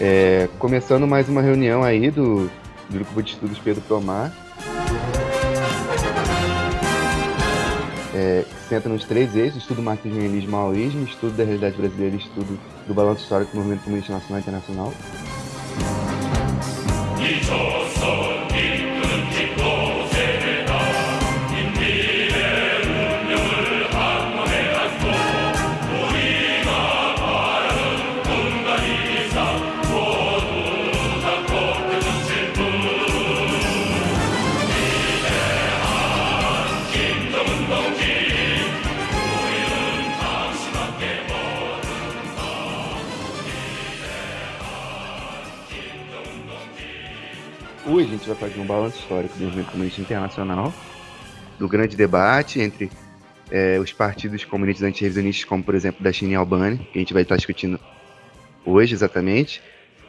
É, começando mais uma reunião aí do, do Grupo de Estudos Pedro Tomar. É, que senta nos três eixos, estudo marxismo, leninismo, maoísmo, estudo da realidade brasileira estudo do balanço histórico do movimento comunista nacional e internacional. A gente vai fazer um balanço histórico do movimento comunista internacional, do grande debate entre é, os partidos comunistas antirrevisionistas, como por exemplo da China e Albânia, que a gente vai estar discutindo hoje exatamente,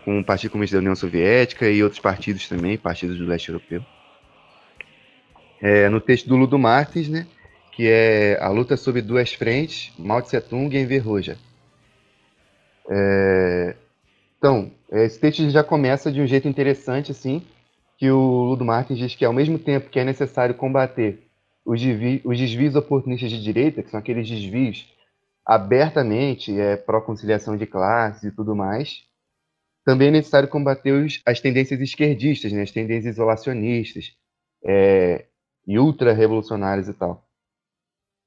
com o Partido Comunista da União Soviética e outros partidos também, partidos do leste europeu. É, no texto do Ludo Martins, né, que é a luta sobre duas frentes, Mao Tse Tung e Enver Roja. É, então, esse texto já começa de um jeito interessante, assim, que o Ludo Martins diz que ao mesmo tempo que é necessário combater os, desvi os desvios oportunistas de direita, que são aqueles desvios abertamente é, pró-conciliação de classes e tudo mais, também é necessário combater os, as tendências esquerdistas, né, as tendências isolacionistas é, e ultra-revolucionárias e tal.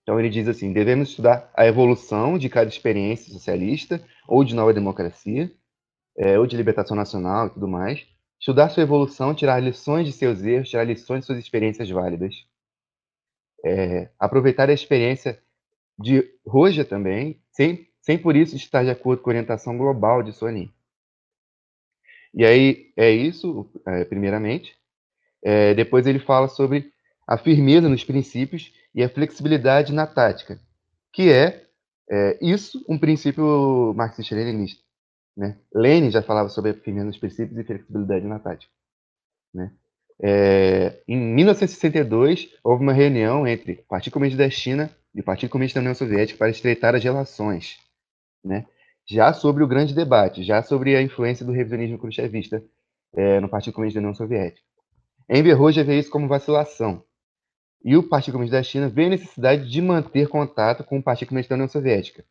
Então ele diz assim, devemos estudar a evolução de cada experiência socialista ou de nova democracia, é, ou de libertação nacional e tudo mais, Estudar sua evolução, tirar lições de seus erros, tirar lições de suas experiências válidas. É, aproveitar a experiência de Roja também, sem, sem por isso estar de acordo com a orientação global de Sony. E aí é isso, é, primeiramente. É, depois ele fala sobre a firmeza nos princípios e a flexibilidade na tática, que é, é isso um princípio marxista-leninista. Né? Lenin já falava sobre firmeza nos princípios e flexibilidade na tática. Né? É, em 1962, houve uma reunião entre o Partido Comunista da China e o Partido Comunista da União Soviética para estreitar as relações. Né? Já sobre o grande debate, já sobre a influência do revisionismo khrushchevista é, no Partido Comunista da União Soviética. Enver Hoxha vê isso como vacilação. E o Partido Comunista da China vê a necessidade de manter contato com o Partido Comunista da União Soviética,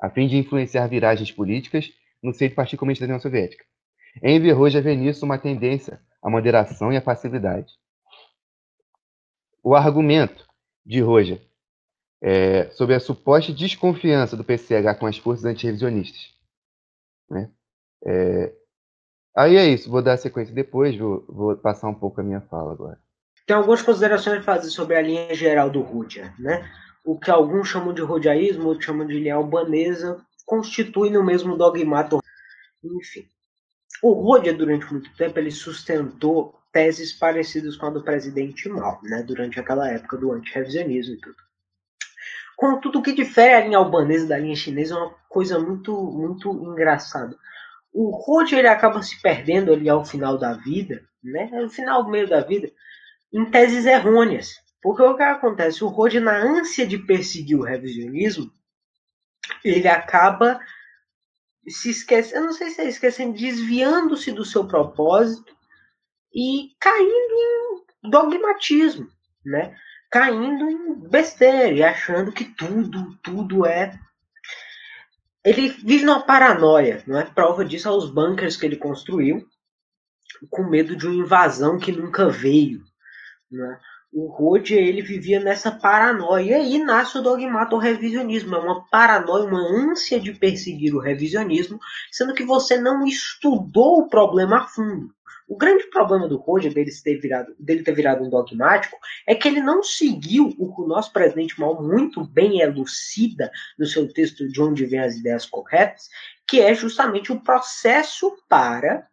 a fim de influenciar viragens políticas no seio do Partido Comunista da União Soviética. Enver Hoxha vê nisso uma tendência à moderação e à passividade. O argumento de Roja é, sobre a suposta desconfiança do PCH com as forças antirrevisionistas. Né? É, aí é isso, vou dar sequência depois, vou, vou, passar um pouco a minha fala agora. Tem algumas considerações a fazer sobre a linha geral do Rudia, né? O que alguns chamam de rodiaísmo, outros chamam de linha albanesa, constitui no mesmo dogmato. Enfim. O Rodia, durante muito tempo, ele sustentou teses parecidas com a do presidente Mao, né, durante aquela época do antirrevisionismo e tudo. Contudo, o que difere a linha albanesa da linha chinesa é uma coisa muito, muito engraçada. O Rodia ele acaba se perdendo ali ao final da vida, né, no final, meio da vida, em teses errôneas. Porque o que acontece? O Rodia, na ânsia de perseguir o revisionismo, ele acaba se esquecendo, eu não sei se é esquecendo, desviando-se do seu propósito e caindo em dogmatismo, né? Caindo em besteira e achando que tudo, tudo é. Ele vive numa paranoia, não é? Prova disso aos bunkers que ele construiu, com medo de uma invasão que nunca veio, né? O Rhodes ele vivia nessa paranoia. E aí nasce o dogmato revisionismo. É uma paranoia, uma ânsia de perseguir o revisionismo, sendo que você não estudou o problema a fundo. O grande problema do Roger dele ter, virado, dele ter virado um dogmático é que ele não seguiu o que o nosso presidente Mal muito bem elucida no seu texto de onde vêm as ideias corretas, que é justamente o processo para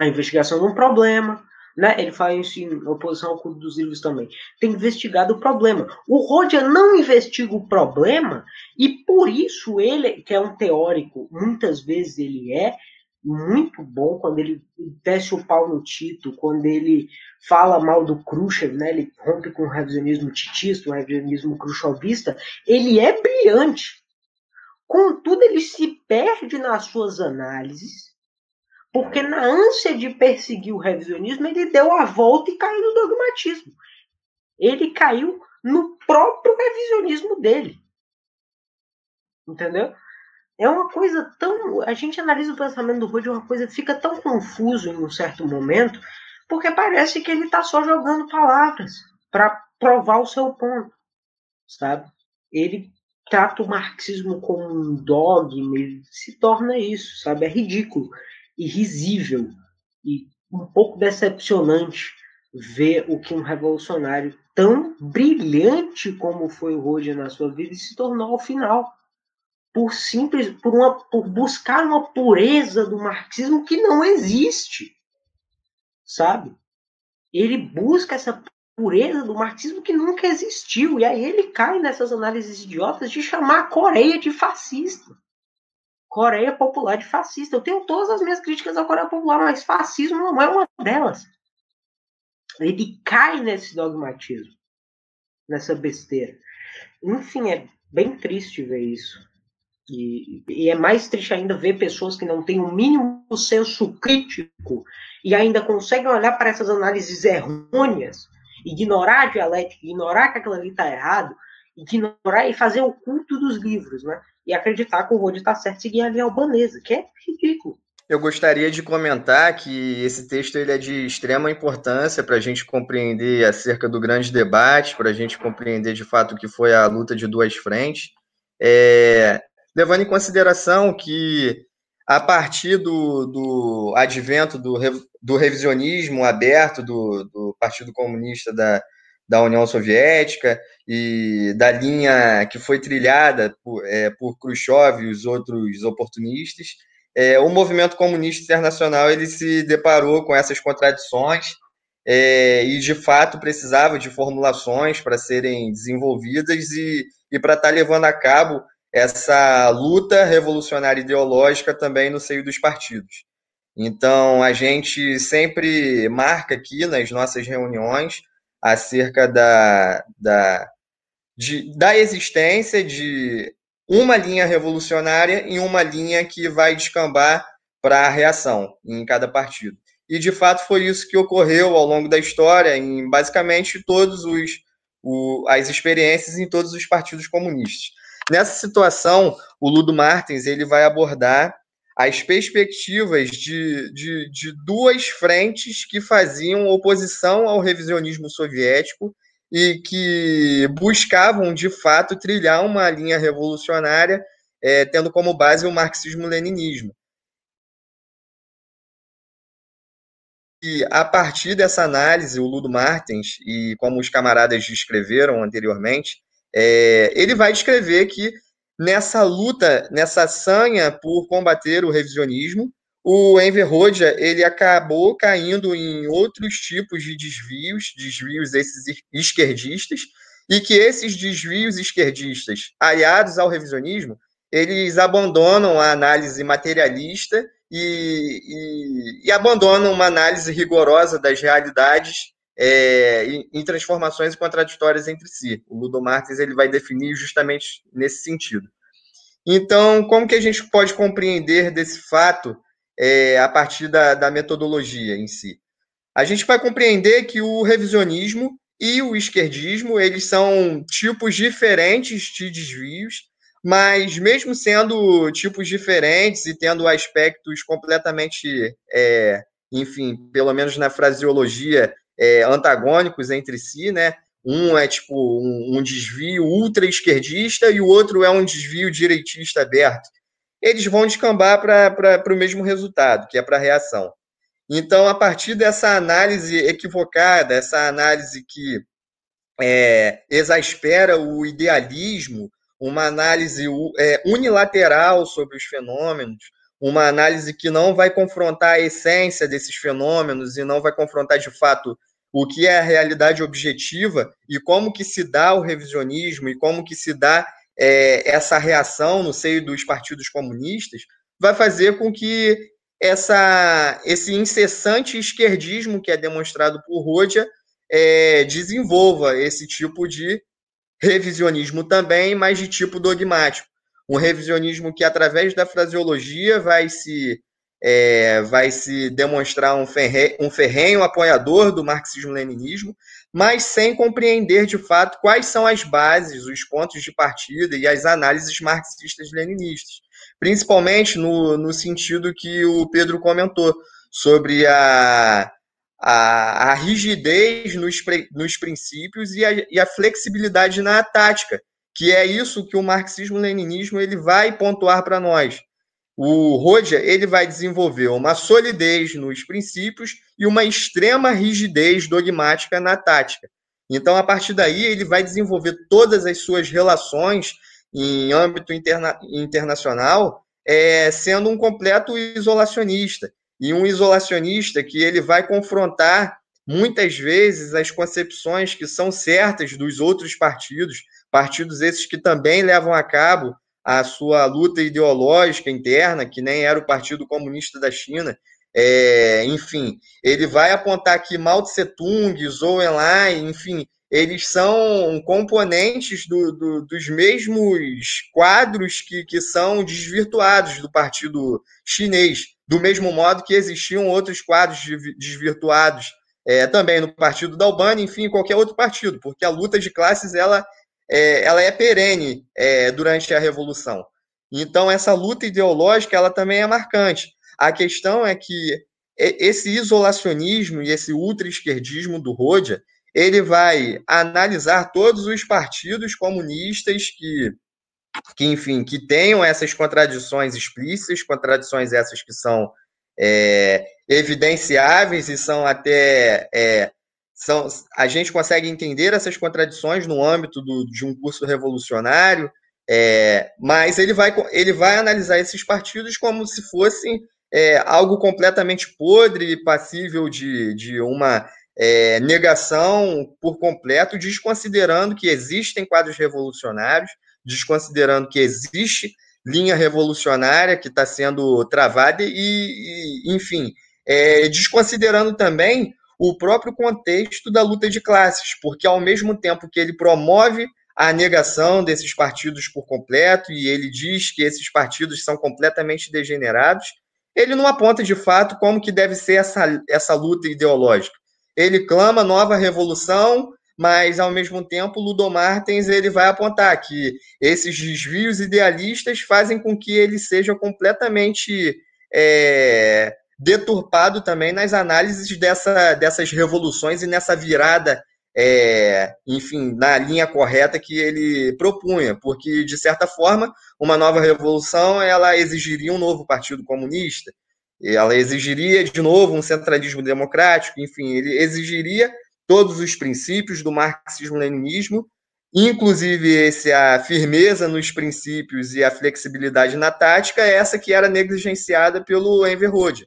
a investigação de um problema, né? Ele faz isso em oposição ao culto dos livros também. Tem investigado o problema. O Rodia não investiga o problema e por isso ele, que é um teórico, muitas vezes ele é muito bom quando ele desce o pau no Tito, quando ele fala mal do Khrushchev, né? Ele rompe com o revisionismo titista, o revisionismo khrushchevista. Ele é brilhante. Contudo, ele se perde nas suas análises, porque na ânsia de perseguir o revisionismo, ele deu a volta e caiu no dogmatismo. Ele caiu no próprio revisionismo dele. Entendeu? É uma coisa tão. A gente analisa o pensamento do Rudd, uma coisa fica tão confuso em um certo momento, porque parece que ele está só jogando palavras para provar o seu ponto, sabe? Ele trata o marxismo como um dogma, ele se torna isso, sabe? É ridículo e risível e um pouco decepcionante ver o que um revolucionário tão brilhante como foi o Roger na sua vida se tornou ao final por simples por uma por buscar uma pureza do marxismo que não existe sabe ele busca essa pureza do marxismo que nunca existiu. E aí ele cai nessas análises idiotas de chamar a Coreia de fascista. Coreia Popular de fascista. Eu tenho todas as minhas críticas à Coreia Popular, mas fascismo não é uma delas. Ele cai nesse dogmatismo, nessa besteira. Enfim, é bem triste ver isso. E, e, é mais triste ainda ver pessoas que não têm o mínimo senso crítico e ainda conseguem olhar para essas análises errôneas ignorar a dialética, ignorar que aquilo ali está errado, ignorar e fazer o culto dos livros, né? E acreditar que o Rode está certo e seguir a linha albanesa, que é ridículo. Eu gostaria de comentar que esse texto ele é de extrema importância para a gente compreender acerca do grande debate, para a gente compreender de fato o que foi a luta de duas frentes, é, levando em consideração que a partir do, do advento do, do revisionismo aberto do, do Partido Comunista da, da União Soviética e da linha que foi trilhada por, é, por Khrushchev e os outros oportunistas, é, o movimento comunista internacional ele se deparou com essas contradições é, e de fato precisava de formulações para serem desenvolvidas e, e para estar tá levando a cabo essa luta revolucionária ideológica também no seio dos partidos. Então, a gente sempre marca aqui nas nossas reuniões acerca da, da, de, da existência de uma linha revolucionária e uma linha que vai descambar para a reação em cada partido. E, de fato, foi isso que ocorreu ao longo da história em basicamente todos os o, as experiências em todos os partidos comunistas. Nessa situação, o Ludo Martins ele vai abordar as perspectivas de, de, de duas frentes que faziam oposição ao revisionismo soviético e que buscavam, de fato, trilhar uma linha revolucionária, é, tendo como base o marxismo-leninismo. E a partir dessa análise, o Ludo Martins, e como os camaradas descreveram anteriormente, é, ele vai descrever que nessa luta, nessa sanha por combater o revisionismo, o Enver Hoxha, ele acabou caindo em outros tipos de desvios, desvios esses esquerdistas, e que esses desvios esquerdistas, aliados ao revisionismo, eles abandonam a análise materialista e, e, e abandonam uma análise rigorosa das realidades é, em, em, transformações contraditórias entre si. O Ludo Martins ele vai definir justamente nesse sentido. Então, como que a gente pode compreender desse fato é, a partir da, da metodologia em si? A gente vai compreender que o revisionismo e o esquerdismo eles são tipos diferentes de desvios, mas mesmo sendo tipos diferentes e tendo aspectos completamente, é, enfim, pelo menos na fraseologia, é, antagônicos entre si, né? Um é tipo um, um desvio ultra esquerdista e o outro é um desvio direitista aberto. Eles vão descambar para o mesmo resultado, que é para a reação. Então, a partir dessa análise equivocada, essa análise que é, exaspera o idealismo, uma análise é, unilateral sobre os fenômenos, uma análise que não vai confrontar a essência desses fenômenos e não vai confrontar de fato o que é a realidade objetiva e como que se dá o revisionismo e como que se dá é, essa reação no seio dos partidos comunistas, vai fazer com que essa, esse incessante esquerdismo que é demonstrado por Rodia é, desenvolva esse tipo de revisionismo também, mas de tipo dogmático. um revisionismo que, através da fraseologia, vai se, é, vai se demonstrar um, ferre, um ferrenho apoiador do marxismo-leninismo, mas sem compreender de fato quais são as bases, os pontos de partida e as análises marxistas-leninistas, principalmente no, no sentido que o Pedro comentou sobre a, a, a rigidez nos, nos princípios e a, e a flexibilidade na tática, que é isso que o marxismo-leninismo ele vai pontuar para nós. O Rodia ele vai desenvolver uma solidez nos princípios e uma extrema rigidez dogmática na tática. Então, a partir daí, ele vai desenvolver todas as suas relações em âmbito interna internacional, é, sendo um completo isolacionista. E um isolacionista que ele vai confrontar muitas vezes as concepções que são certas dos outros partidos, partidos esses que também levam a cabo a sua luta ideológica interna, que nem era o Partido Comunista da China. É, enfim, ele vai apontar que Mao Tse Tung, Zhou Enlai, enfim, eles são componentes do, do, dos mesmos quadros que, que são desvirtuados do Partido Chinês, do mesmo modo que existiam outros quadros desvirtuados é, também no Partido da Albânia, enfim, qualquer outro partido, porque a luta de classes ela é, ela é perene é, durante a Revolução. Então, essa luta ideológica ela também é marcante. A questão é que esse isolacionismo e esse ultra-esquerdismo do Rodia, ele vai analisar todos os partidos comunistas que, que, enfim, que tenham essas contradições explícitas, contradições essas que são é, evidenciáveis e são até é, são, a gente consegue entender essas contradições no âmbito do, de um curso revolucionário, é, mas ele vai, ele vai analisar esses partidos como se fossem é, algo completamente podre passível de, de uma é, negação por completo, desconsiderando que existem quadros revolucionários, desconsiderando que existe linha revolucionária que está sendo travada e, e enfim, é, desconsiderando também o próprio contexto da luta de classes, porque ao mesmo tempo que ele promove a negação desses partidos por completo e ele diz que esses partidos são completamente degenerados, ele não aponta de fato como que deve ser essa, essa luta ideológica. Ele clama nova revolução, mas ao mesmo tempo Ludo Martens ele vai apontar que esses desvios idealistas fazem com que ele seja completamente é, deturpado também nas análises dessa, dessas revoluções e nessa virada, é, enfim, na linha correta que ele propunha, porque, de certa forma, uma nova revolução ela exigiria um novo partido comunista, ela exigiria, de novo, um centralismo democrático, enfim, ele exigiria todos os princípios do marxismo-leninismo, inclusive esse, a firmeza nos princípios e a flexibilidade na tática, essa que era negligenciada pelo Enver Hoxha.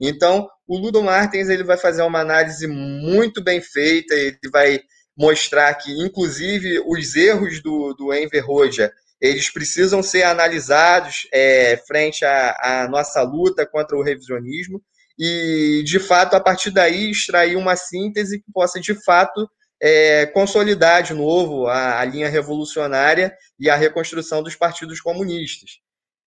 Então, o Ludo Martins ele vai fazer uma análise muito bem feita, ele vai mostrar que, inclusive, os erros do, do Enver Roja, eles precisam ser analisados é, frente à, nossa luta contra o revisionismo e, de fato, a partir daí, extrair uma síntese que possa, de fato, é, consolidar de novo a, a linha revolucionária e a reconstrução dos partidos comunistas.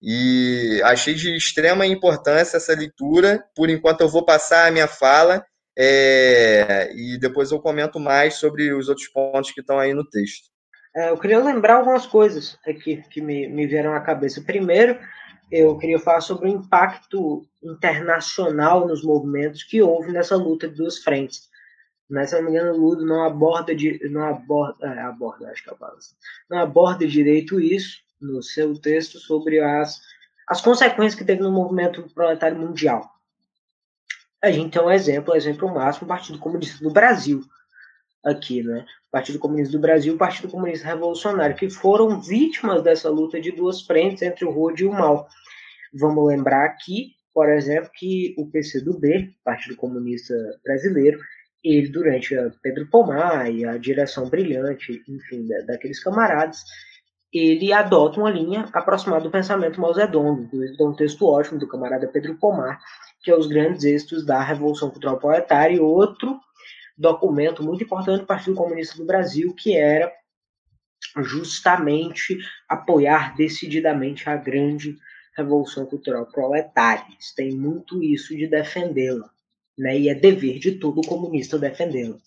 E achei de extrema importância essa leitura. Por enquanto, eu vou passar a minha fala é, e depois eu comento mais sobre os outros pontos que estão aí no texto. É, eu queria lembrar algumas coisas aqui que me, me vieram à cabeça. Primeiro, eu queria falar sobre o impacto internacional nos movimentos que houve nessa luta de duas frentes. Mas, se não me engano, o Ludo não aborda, não aborda, é, aborda, acho que é a assim, não aborda direito isso, no seu texto sobre as, as consequências que teve no movimento proletário mundial. A gente tem um exemplo, exemplo máximo, o Partido Comunista do Brasil, aqui, né? Partido Comunista do Brasil Partido Comunista Revolucionário, que foram vítimas dessa luta de duas frentes entre o Rode e o Mal. Vamos lembrar aqui, por exemplo, que o PCdoB, Partido Comunista Brasileiro, ele, durante a Pedro Pomar e a direção brilhante, enfim, daqueles camaradas, ele adota uma linha aproximada do pensamento Mao Zedong. Tem um texto ótimo do camarada Pedro Pomar, que é os grandes êxitos da Revolução Cultural Proletária, e outro documento muito importante do Partido Comunista do Brasil, que era justamente apoiar decididamente a grande revolução cultural proletária. Têm muito isso de defendê-la, né? E é dever de todo comunista defendê-la.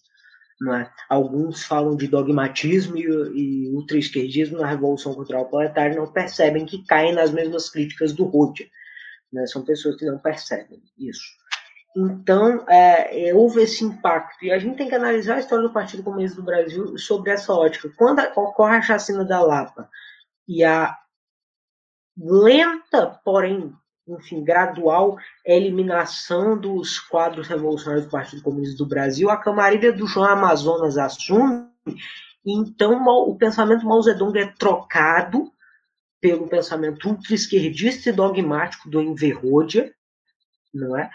É? Alguns falam de dogmatismo e, e ultraesquerdismo na Revolução Cultural Proletária não percebem que caem nas mesmas críticas do Rodia. Né? São pessoas que não percebem isso. Então, é, é, houve esse impacto. E a gente tem que analisar a história do Partido Comunista do Brasil sobre essa ótica. Quando ocorre a chacina da Lapa e a lenta, porém, enfim, gradual eliminação dos quadros revolucionários do Partido Comunista do Brasil, a camarilha do João Amazonas assume, e então o pensamento Mao Zedong é trocado pelo pensamento ultra-esquerdista e dogmático do Enverrodia, não é?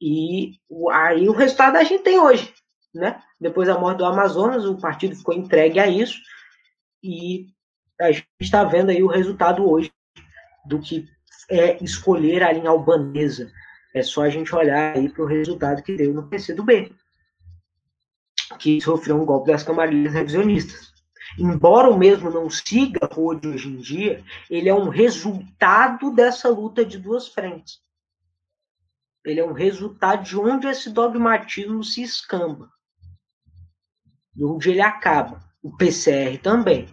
E aí o resultado a gente tem hoje. Né? Depois da morte do Amazonas, o partido ficou entregue a isso e a gente está vendo aí o resultado hoje do que é escolher a linha albanesa. É só a gente olhar aí para o resultado que deu no PCdoB, que sofreu um golpe das camarilhas revisionistas. Embora o mesmo não siga Rode hoje em dia, ele é um resultado dessa luta de duas frentes. Ele é um resultado de onde esse dogmatismo se escamba. De onde ele acaba. O PCR também.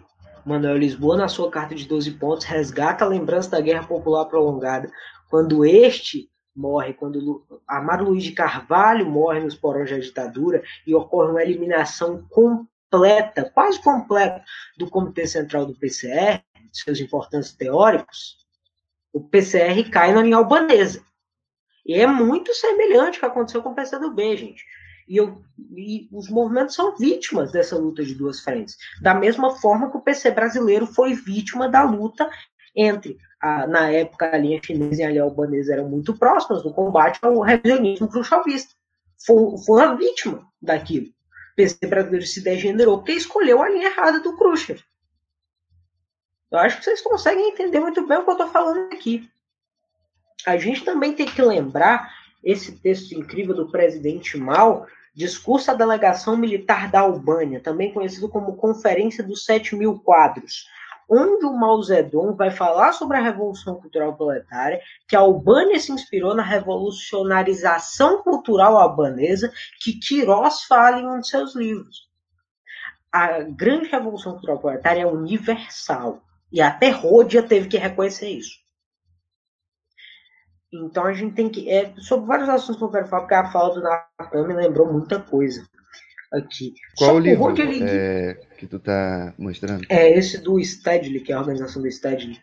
Manuel Lisboa, na sua carta de 12 pontos, resgata a lembrança da Guerra Popular Prolongada, quando este morre, quando Amaro Luiz de Carvalho morre nos porões da ditadura e ocorre uma eliminação completa, quase completa, do Comitê Central do PCR, seus importantes teóricos, o PCR cai na linha albanesa. E é muito semelhante ao que aconteceu com o PCdoB, gente. E, eu, e os movimentos são vítimas dessa luta de duas frentes. Da mesma forma que o PC brasileiro foi vítima da luta entre, a, na época, a linha chinesa e a linha albanesa eram muito próximas no combate ao revisionismo khrushchevista. Foi, foi vítima daquilo. O PC brasileiro se degenerou porque escolheu a linha errada do Khrushchev. Eu acho que vocês conseguem entender muito bem o que eu estou falando aqui a gente também tem que lembrar esse texto incrível do presidente Mao, Discurso à Delegação Militar da Albânia, também conhecido como Conferência dos Sete Mil Quadros, onde o Mao Zedong vai falar sobre a Revolução Cultural Proletária, que a Albânia se inspirou na revolucionarização cultural albanesa, que Queiroz fala em um de seus livros. A grande Revolução Cultural Proletária é universal, e até Rhodia teve que reconhecer isso. Então a gente tem que. É, sobre vários assuntos que eu quero falar, porque a fala do Natan me lembrou muita coisa aqui. Qual o livro ele... é, que tu tá mostrando? É esse do Stedley, que é a organização do Stedley.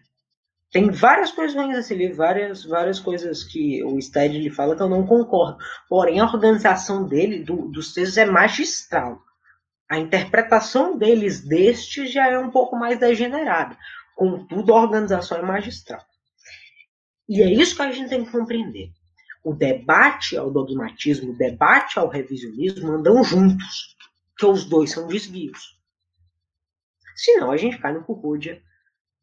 Tem várias coisas ruins nesse livro, várias, várias coisas que o Stedley fala que eu não concordo. Porém, a organização dele, do, dos textos, é magistral. A interpretação deles deste já é um pouco mais degenerada. Contudo, a organização é magistral. E é isso que a gente tem que compreender. O debate ao dogmatismo, o debate ao revisionismo andam juntos, que os dois são desvios. Senão a gente cai no Currúdia,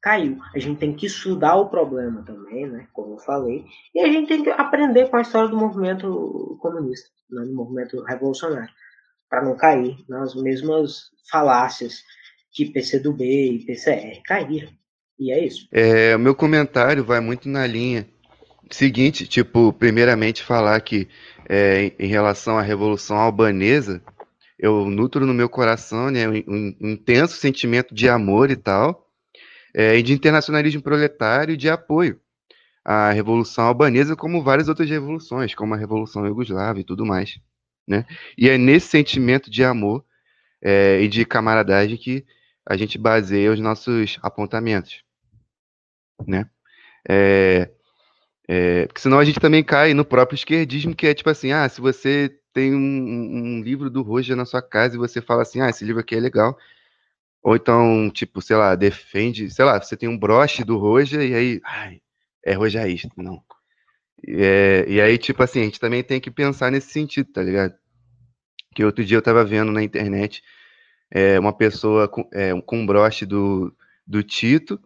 caiu. A gente tem que estudar o problema também, né, como eu falei, e a gente tem que aprender com a história do movimento comunista, né, do movimento revolucionário, para não cair nas mesmas falácias que PCdoB e PCR caíram. E é isso. É, o meu comentário vai muito na linha seguinte, tipo, primeiramente falar que é, em relação à Revolução Albanesa, eu nutro no meu coração né, um, intenso sentimento de amor e tal, é, e de internacionalismo proletário e de apoio à Revolução Albanesa, como várias outras revoluções, como a Revolução Iugoslava e tudo mais. Né? E é nesse sentimento de amor é, e de camaradagem que a gente baseia os nossos apontamentos né? É, é, porque senão a gente também cai no próprio esquerdismo, que é tipo assim, ah, se você tem um, um livro do Roja na sua casa e você fala assim, ah, esse livro aqui é legal, ou então, tipo, sei lá, defende, sei lá, você tem um broche do Roja e aí, ai, é rojaísta, não. É, e aí, tipo assim, a gente também tem que pensar nesse sentido, tá ligado? Que outro dia eu tava vendo na internet é, uma pessoa com, é, com um broche do, do Tito,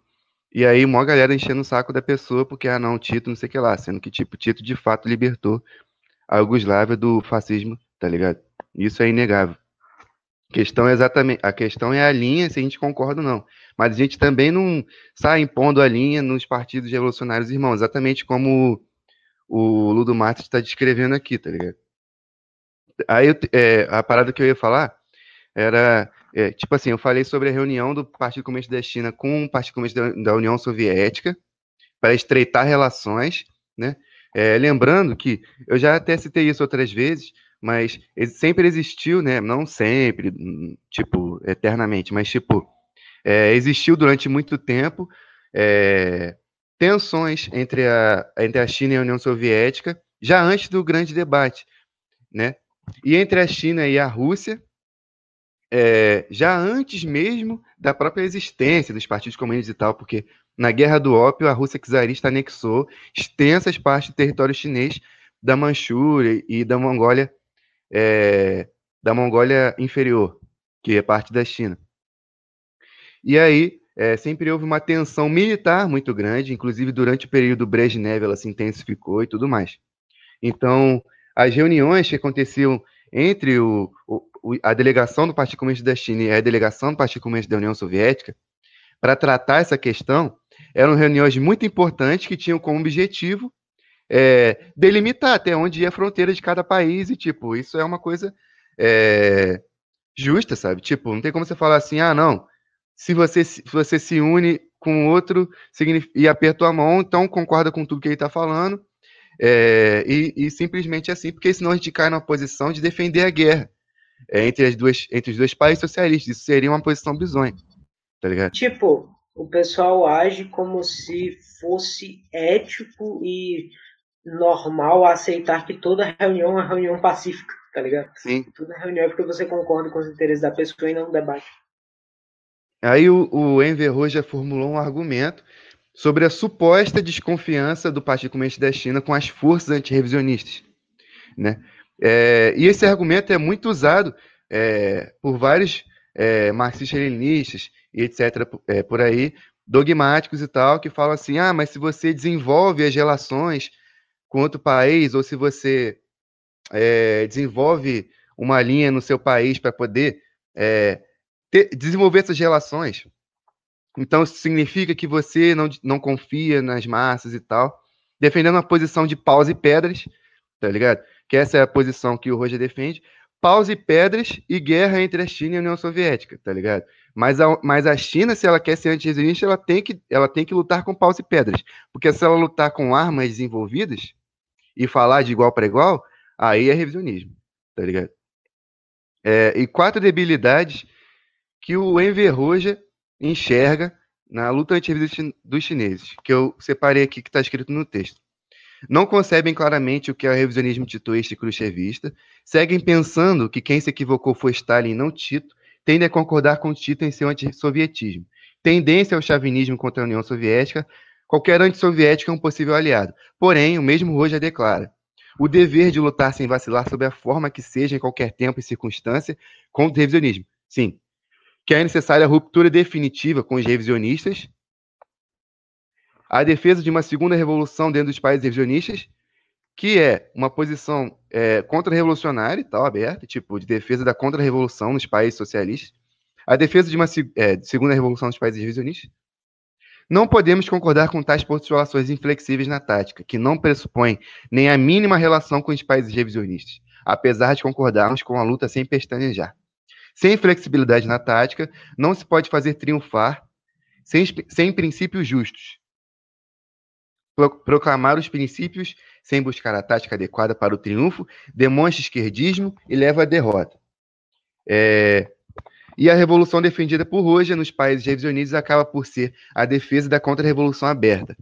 e aí, uma galera enchendo o saco da pessoa, porque, ah, não, Tito, não sei o que lá, sendo que, tipo, Tito de fato libertou a Yugoslávia do fascismo, tá ligado? Isso é inegável. questão é exatamente, a questão é a linha, se a gente concorda ou não. Mas a gente também não sai impondo a linha nos partidos revolucionários irmãos, exatamente como o Ludo Matos está descrevendo aqui, tá ligado? Aí é, a parada que eu ia falar era, é, tipo assim, eu falei sobre a reunião do Partido Comunista da China com o Partido Comunista da, União Soviética para estreitar relações, né? É, lembrando que eu já até citei isso outras vezes, mas sempre existiu, né? Não sempre, tipo, eternamente, mas tipo, é, existiu durante muito tempo é, tensões entre a, entre a China e a União Soviética, já antes do grande debate, né? E entre a China e a Rússia, é, já antes mesmo da própria existência dos partidos comunistas e tal, porque na Guerra do Ópio, a Rússia czarista anexou extensas partes do território chinês da Manchúria e da Mongólia, é, da Mongólia inferior, que é parte da China. E aí, é, sempre houve uma tensão militar muito grande, inclusive durante o período Brezhnev ela se intensificou e tudo mais. Então, as reuniões que aconteciam entre o, o, a delegação do Partido Comunista da China e a delegação do Partido Comunista da União Soviética, para tratar essa questão, eram reuniões muito importantes que tinham como objetivo é, delimitar até onde ia a fronteira de cada país e, tipo, isso é uma coisa é, justa, sabe? Tipo, não tem como você falar assim, ah, não, se você, se você se une com outro e aperta a mão, então concorda com tudo que ele está falando, é, e, e, simplesmente assim, porque senão a gente cai numa posição de defender a guerra é, entre, as duas, entre os dois países socialistas. Isso seria uma posição bizonha, tá ligado? Tipo, o pessoal age como se fosse ético e normal aceitar que toda reunião é uma reunião pacífica, tá ligado? Sim. Toda reunião é porque você concorda com os interesses da pessoa e não debate. Aí o, o Enver Roja formulou um argumento sobre a suposta desconfiança do Partido Comunista da China com as forças antirrevisionistas. Né? É, e esse argumento é muito usado é, por vários é, marxistas-leninistas e etc. É, por aí, dogmáticos e tal, que falam assim: ah, mas se você desenvolve as relações com outro país, ou se você é, desenvolve uma linha no seu país para poder é, ter, desenvolver essas relações, então, isso significa que você não, não confia nas massas e tal, defendendo uma posição de paus e pedras, tá ligado? Que essa é a posição que o Roger defende. Paus e pedras e guerra entre a China e a União Soviética, tá ligado? Mas a, mas a China, se ela quer ser antirresionista, ela tem, que, ela tem que lutar com paus e pedras. Porque se ela lutar com armas desenvolvidas e falar de igual para igual, aí é revisionismo, tá ligado? É, e quatro debilidades que o Enver Roger enxerga na luta antirrevista dos chineses, que eu separei aqui que está escrito no texto. Não concebem claramente o que é o revisionismo titoísta e khrushchevista, seguem pensando que quem se equivocou foi Stalin não Tito, tendem a concordar com Tito em seu antissovietismo. Tendência ao chauvinismo contra a União Soviética, qualquer antissoviético é um possível aliado. Porém, o mesmo Roja declara o dever de lutar sem vacilar sob a forma que seja em qualquer tempo e circunstância contra o revisionismo. Sim, que é necessária a ruptura definitiva com os revisionistas, a defesa de uma segunda revolução dentro dos países revisionistas, que é uma posição é, contra-revolucionária tal, aberta, tipo, de defesa da contra-revolução nos países socialistas, a defesa de uma é, segunda revolução nos países revisionistas. Não podemos concordar com tais postulações inflexíveis na tática, que não pressupõem nem a mínima relação com os países revisionistas, apesar de concordarmos com a luta sem pestanejar. Sem flexibilidade na tática, não se pode fazer triunfar sem, sem princípios justos. Proclamar os princípios sem buscar a tática adequada para o triunfo demonstra esquerdismo e leva à derrota. É, e a revolução defendida por Roja nos países revisionistas acaba por ser a defesa da contra-revolução aberta.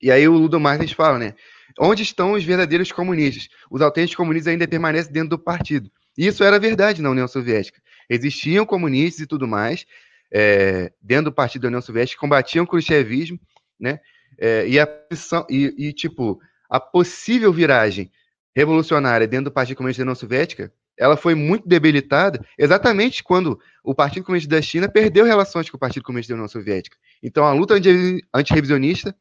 E aí o Ludo Martins fala, né? Onde estão os verdadeiros comunistas? Os autênticos comunistas ainda permanecem dentro do partido. Isso era verdade na União Soviética. Existiam comunistas e tudo mais é, dentro do partido da União Soviética combatiam o khrushchevismo, né? É, e, a, e, e, tipo, a possível viragem revolucionária dentro do Partido Comunista da União Soviética, ela foi muito debilitada exatamente quando o Partido Comunista da China perdeu relações com o Partido Comunista da União Soviética. Então, a luta antirrevisionista,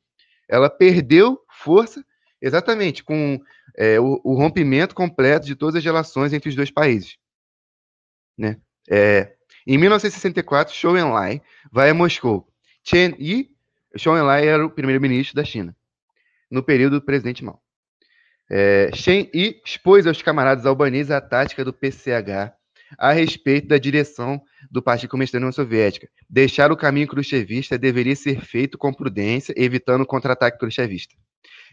ela perdeu força exatamente com é, o, o, rompimento completo de todas as relações entre os dois países. Né? É, em 1964, Zhou Enlai vai a Moscou. Chen Yi, Zhou Enlai era o primeiro-ministro da China, no período do presidente Mao. É, Chen Yi expôs aos camaradas albaneses a tática do PCH a respeito da direção do Partido Comunista da União Soviética. Deixar o caminho khrushchevista deveria ser feito com prudência, evitando o contra-ataque khrushchevista.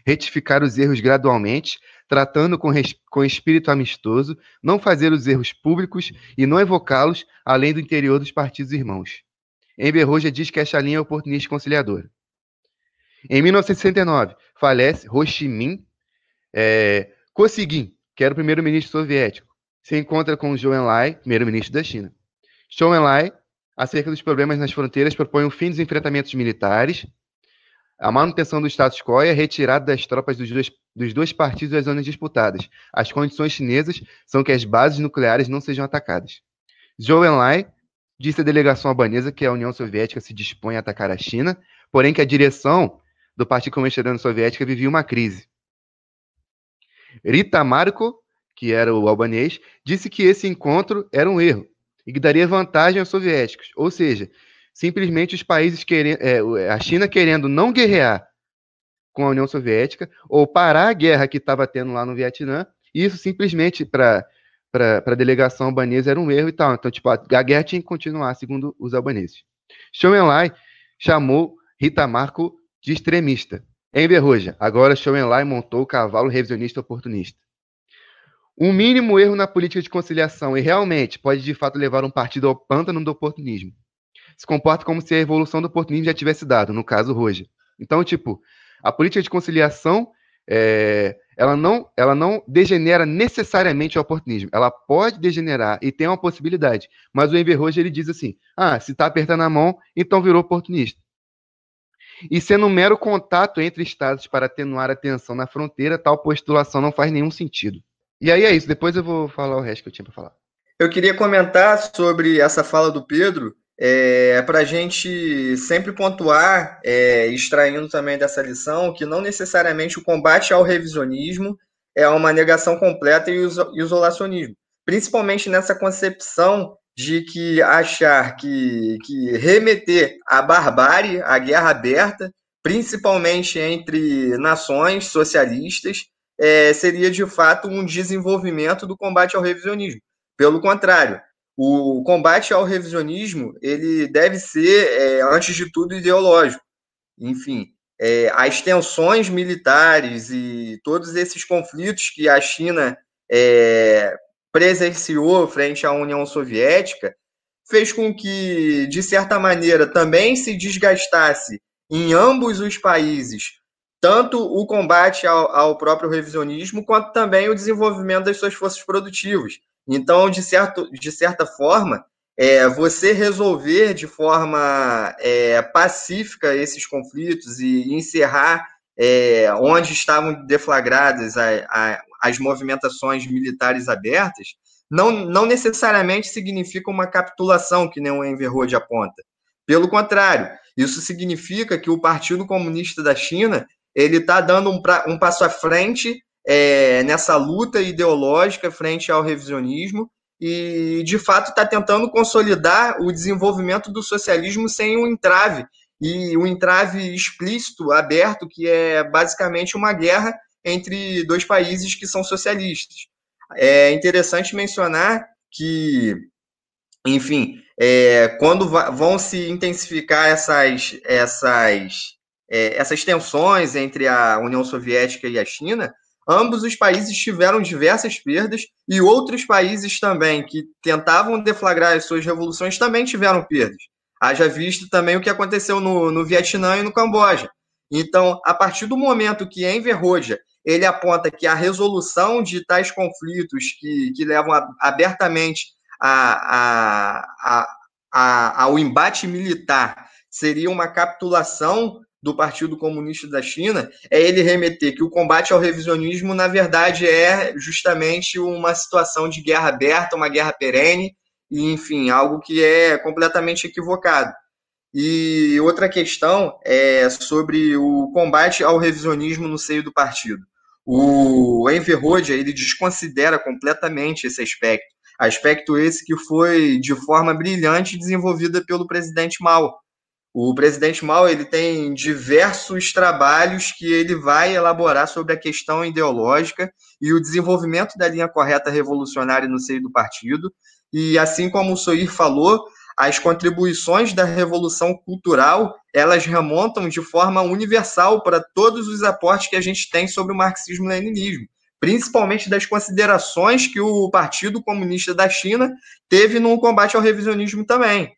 Retificar os erros gradualmente, tratando com, com espírito amistoso, não fazer os erros públicos e não evocá-los além do interior dos partidos irmãos. Enver diz que esta linha é oportunista e conciliadora. Em 1969, falece Ho Chi Minh é, Kosygin, que era o primeiro-ministro soviético se encontra com Zhou Enlai, primeiro-ministro da China. Zhou Enlai, acerca dos problemas nas fronteiras, propõe o fim dos enfrentamentos militares, a manutenção do status quo e a retirada das tropas dos dois, dos dois partidos das zonas disputadas. As condições chinesas são que as bases nucleares não sejam atacadas. Zhou Enlai disse à delegação albanesa que a União Soviética se dispõe a atacar a China, porém que a direção do Partido Comunista da União Soviética vivia uma crise. Rita Marco que era o albanês, disse que esse encontro era um erro e que daria vantagem aos soviéticos. Ou seja, simplesmente os países querendo, é, a China querendo não guerrear com a União Soviética ou parar a guerra que estava tendo lá no Vietnã, isso simplesmente para para a delegação albanesa era um erro e tal. Então, tipo, a, guerra tinha que continuar, segundo os albaneses. Zhou Enlai chamou Rita Marco de extremista. Em Verroja, agora Zhou Enlai montou o cavalo revisionista oportunista. Um mínimo erro na política de conciliação e realmente pode de fato levar um partido ao pântano do oportunismo. Se comporta como se a evolução do oportunismo já tivesse dado, no caso Roja. Então, tipo, a política de conciliação é, ela, não, ela não degenera necessariamente o oportunismo. Ela pode degenerar e tem uma possibilidade. Mas o Enver Roja ele diz assim: ah, se está apertando a mão, então virou oportunista. E sendo um mero contato entre estados para atenuar a tensão na fronteira, tal postulação não faz nenhum sentido. E aí é isso, depois eu vou falar o resto que eu tinha para falar. Eu queria comentar sobre essa fala do Pedro, é, para a gente sempre pontuar, é, extraindo também dessa lição, que não necessariamente o combate ao revisionismo é uma negação completa e isolacionismo. Principalmente nessa concepção de que achar que, que remeter à barbárie, à guerra aberta, principalmente entre nações socialistas, é, seria de fato um desenvolvimento do combate ao revisionismo. Pelo contrário, o combate ao revisionismo ele deve ser, é, antes de tudo, ideológico. Enfim, é, as tensões militares e todos esses conflitos que a China é, presenciou frente à União Soviética fez com que, de certa maneira, também se desgastasse em ambos os países tanto o combate ao, ao, próprio revisionismo, quanto também o desenvolvimento das suas forças produtivas. Então, de, certo, de certa forma, é, você resolver de forma é, pacífica esses conflitos e encerrar é, onde estavam deflagradas a, a, as movimentações militares abertas, não, não necessariamente significa uma capitulação, que nem o Road aponta. Pelo contrário, isso significa que o Partido Comunista da China ele está dando um, pra, um, passo à frente é, nessa luta ideológica frente ao revisionismo e, de fato, está tentando consolidar o desenvolvimento do socialismo sem um entrave, e um entrave explícito, aberto, que é basicamente uma guerra entre dois países que são socialistas. É interessante mencionar que, enfim, é, quando vão se intensificar essas, essas é, essas tensões entre a União Soviética e a China, ambos os países tiveram diversas perdas e outros países também que tentavam deflagrar as suas revoluções também tiveram perdas. Haja visto também o que aconteceu no, no Vietnã e no Camboja. Então, a partir do momento que Enver Hoxha ele aponta que a resolução de tais conflitos que, que levam a, abertamente a, a, ao embate militar seria uma capitulação do Partido Comunista da China é ele remeter que o combate ao revisionismo, na verdade, é justamente uma situação de guerra aberta, uma guerra perene, e, enfim, algo que é completamente equivocado. E outra questão é sobre o combate ao revisionismo no seio do partido. O Enver Hoxha, ele desconsidera completamente esse aspecto. Aspecto esse que foi de forma brilhante desenvolvida pelo presidente Mao. O presidente Mao ele tem diversos trabalhos que ele vai elaborar sobre a questão ideológica e o desenvolvimento da linha correta revolucionária no seio do partido. E assim como o Soir falou, as contribuições da revolução cultural elas remontam de forma universal para todos os aportes que a gente tem sobre o marxismo-leninismo, principalmente das considerações que o Partido Comunista da China teve no combate ao revisionismo também.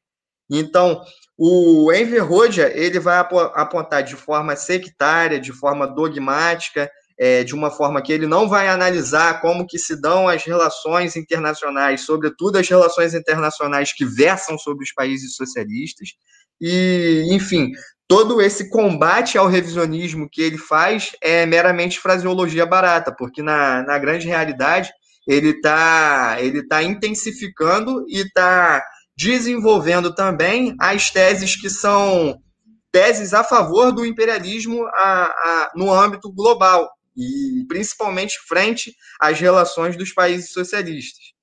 Então, o Enver Hoxha, ele vai apontar de forma sectária, de forma dogmática, é, de uma forma que ele não vai analisar como que se dão as relações internacionais, sobretudo as relações internacionais que versam sobre os países socialistas, e, enfim, todo esse combate ao revisionismo que ele faz é meramente fraseologia barata, porque na, na grande realidade ele está ele tá intensificando e está desenvolvendo também as teses que são teses a favor do imperialismo a, a, no âmbito global e principalmente frente às relações dos países socialistas.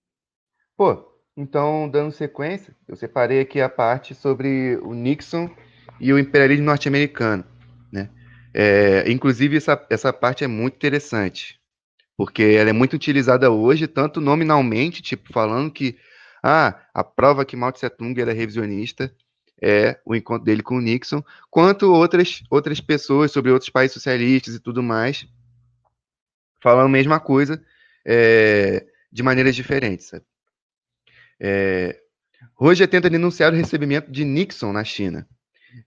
Pô, então, dando sequência, eu separei aqui a parte sobre o Nixon e o imperialismo norte-americano. Né? É, inclusive, essa, essa parte é muito interessante, porque ela é muito utilizada hoje, tanto nominalmente, tipo, falando que ah, a prova que Mao Tse Tung era revisionista é o encontro dele com o Nixon, quanto outras, outras pessoas sobre outros países socialistas e tudo mais, falando a mesma coisa é, de maneiras diferentes. Sabe? É, Roger tenta denunciar o recebimento de Nixon na China.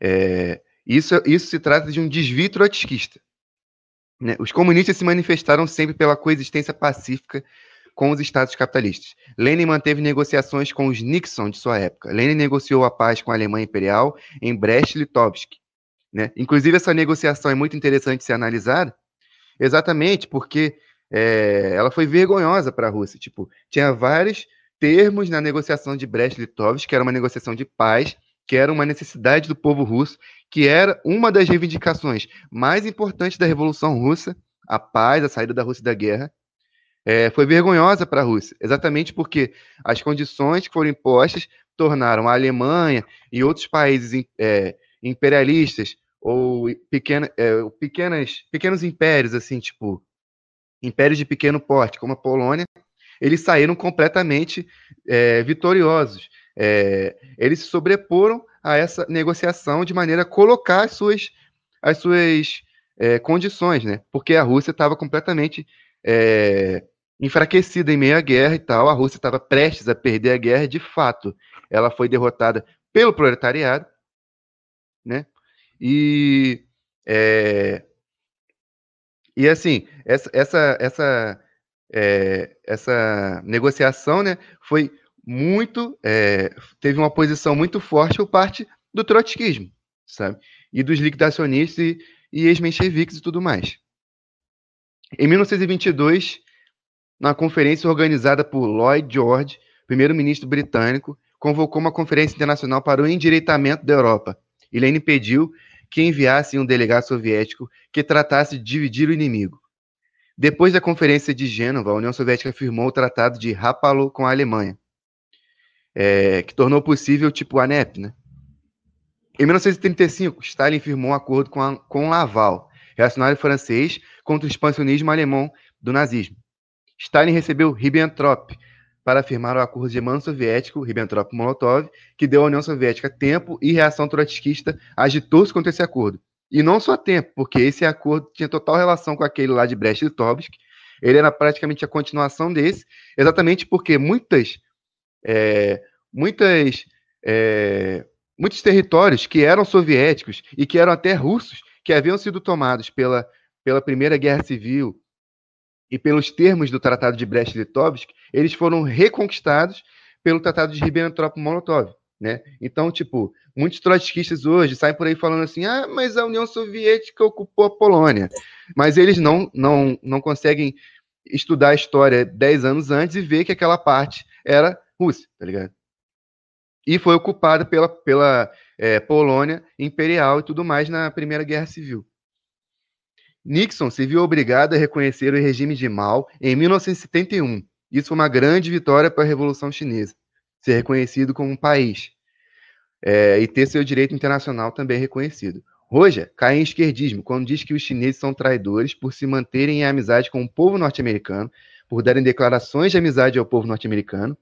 É, isso, isso se trata de um desvio trotskista. Né? Os comunistas se manifestaram sempre pela coexistência pacífica com os estados capitalistas. Lenin manteve negociações com os Nixon de sua época. Lenin negociou a paz com a Alemanha Imperial em Brest-Litovsk. Né? Inclusive, essa negociação é muito interessante ser analisada, exatamente porque é, ela foi vergonhosa para a Rússia. Tipo, tinha vários termos na negociação de Brest-Litovsk, que era uma negociação de paz, que era uma necessidade do povo russo, que era uma das reivindicações mais importantes da Revolução Russa, a paz, a saída da Rússia da guerra, é, foi vergonhosa para a Rússia, exatamente porque as condições que foram impostas tornaram a Alemanha e outros países é, imperialistas ou pequena, é, pequenas, pequenos impérios, assim, tipo, impérios de pequeno porte, como a Polônia, eles saíram completamente é, vitoriosos. É, eles se sobreporam a essa negociação de maneira a colocar as suas, as suas é, condições, né? Porque a Rússia estava completamente é, enfraquecida em meio à guerra e tal. A Rússia estava prestes a perder a guerra, de fato. Ela foi derrotada pelo proletariado, né? E é, e assim, essa essa essa, é, essa negociação, né, foi muito é, teve uma posição muito forte por parte do trotskismo, sabe? E dos liquidacionistas e, e ex-mencheviques e tudo mais. Em 1922, na conferência organizada por Lloyd George, primeiro-ministro britânico, convocou uma conferência internacional para o endireitamento da Europa. E Lenin pediu que enviasse um delegado soviético que tratasse de dividir o inimigo. Depois da Conferência de Gênova, a União Soviética firmou o Tratado de Rapallo com a Alemanha, é, que tornou possível tipo ANEP. Né? Em 1935, Stalin firmou um acordo com, a, com Laval, reacionário francês, contra o expansionismo alemão do nazismo. Stalin recebeu Ribbentrop para firmar o acordo de mano soviético Ribbentrop-Molotov, que deu à União Soviética tempo e reação trotskista agitou-se contra esse acordo. E não só tempo, porque esse acordo tinha total relação com aquele lá de Brest-Litovsk. Ele era praticamente a continuação desse, exatamente porque muitas, é, muitas, é, muitos territórios que eram soviéticos e que eram até russos, que haviam sido tomados pela, pela Primeira Guerra Civil e pelos termos do Tratado de Brest-Litovsk, eles foram reconquistados pelo Tratado de Ribbentrop-Molotov, né? Então, tipo, muitos trotskistas hoje saem por aí falando assim: "Ah, mas a União Soviética ocupou a Polônia". Mas eles não não não conseguem estudar a história 10 anos antes e ver que aquela parte era Rússia, tá ligado? E foi ocupada pela, pela é, Polônia imperial e tudo mais na Primeira Guerra Civil. Nixon se viu obrigado a reconhecer o regime de Mao em 1971, Isso foi uma grande vitória para a Revolução Chinesa, ser reconhecido como um país é, e ter seu direito internacional também reconhecido. Roja cai em esquerdismo quando diz que os chineses são traidores por se manterem em amizade com o povo norte-americano, por darem declarações de amizade ao povo norte-americano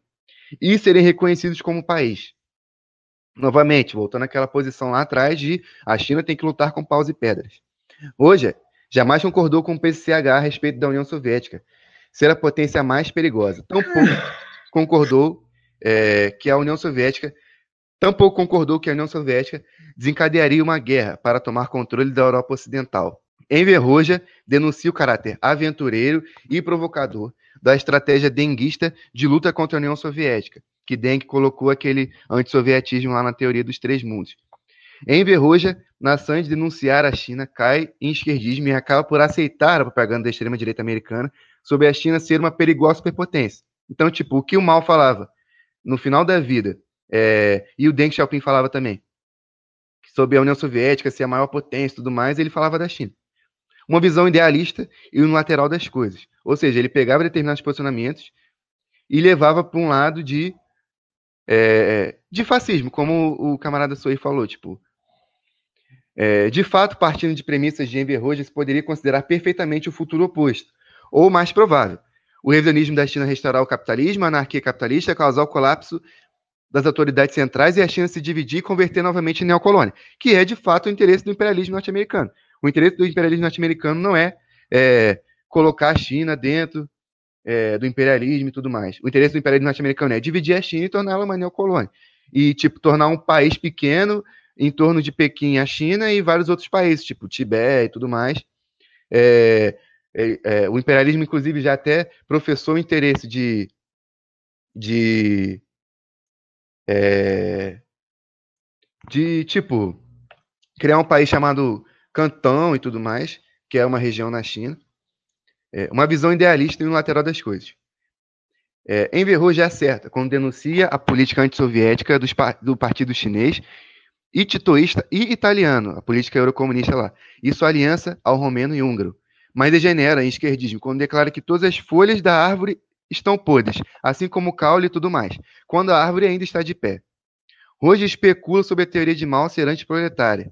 e serem reconhecidos como país. Novamente, voltando àquela posição lá atrás de a China tem que lutar com paus e pedras. Roja jamais concordou com o PCH a respeito da União Soviética ser a potência mais perigosa. Tampouco concordou é, que a União Soviética tampouco concordou que a União Soviética desencadearia uma guerra para tomar controle da Europa Ocidental. Enver Roja denuncia o caráter aventureiro e provocador da estratégia denguista de luta contra a União Soviética, que Deng colocou aquele antissovietismo lá na teoria dos três mundos. Enver Roja, na ação de denunciar a China, cai em esquerdismo e acaba por aceitar a propaganda da extrema-direita americana sobre a China ser uma perigosa superpotência. Então, tipo, o que o Mao falava no final da vida, é, e o Deng Xiaoping falava também, sobre a União Soviética ser a maior potência e tudo mais, ele falava da China. Uma visão idealista e unilateral das coisas. Ou seja, ele pegava determinados posicionamentos e levava para um lado de, é, de fascismo, como o camarada Soei falou, tipo, é, de fato, partindo de premissas de Enver se poderia considerar perfeitamente o futuro oposto, ou mais provável. O revisionismo da China restaurar o capitalismo, a anarquia capitalista, causar o colapso das autoridades centrais e a China se dividir e converter novamente em neocolônia, que é de fato o interesse do imperialismo norte-americano. O interesse do imperialismo norte-americano não é, é, colocar a China dentro é, do imperialismo e tudo mais. O interesse do imperialismo norte-americano é dividir a China e torná-la uma neocolônia. E, tipo, tornar um país pequeno em torno de Pequim, a China e vários outros países, tipo Tibete e tudo mais. É, é, é, o imperialismo, inclusive, já até professou o interesse de, de é, de, tipo, criar um país chamado Cantão e tudo mais, que é uma região na China. É, uma visão idealista e unilateral das coisas. É, Enver Hoxha acerta quando denuncia a política antissoviética dos, do Partido Chinês e titoísta e italiano, a política eurocomunista lá, e sua aliança ao romeno e húngaro. Mas degenera em esquerdismo quando declara que todas as folhas da árvore estão podres, assim como o caule e tudo mais, quando a árvore ainda está de pé. Hoje especula sobre a teoria de mal ser antiproletária.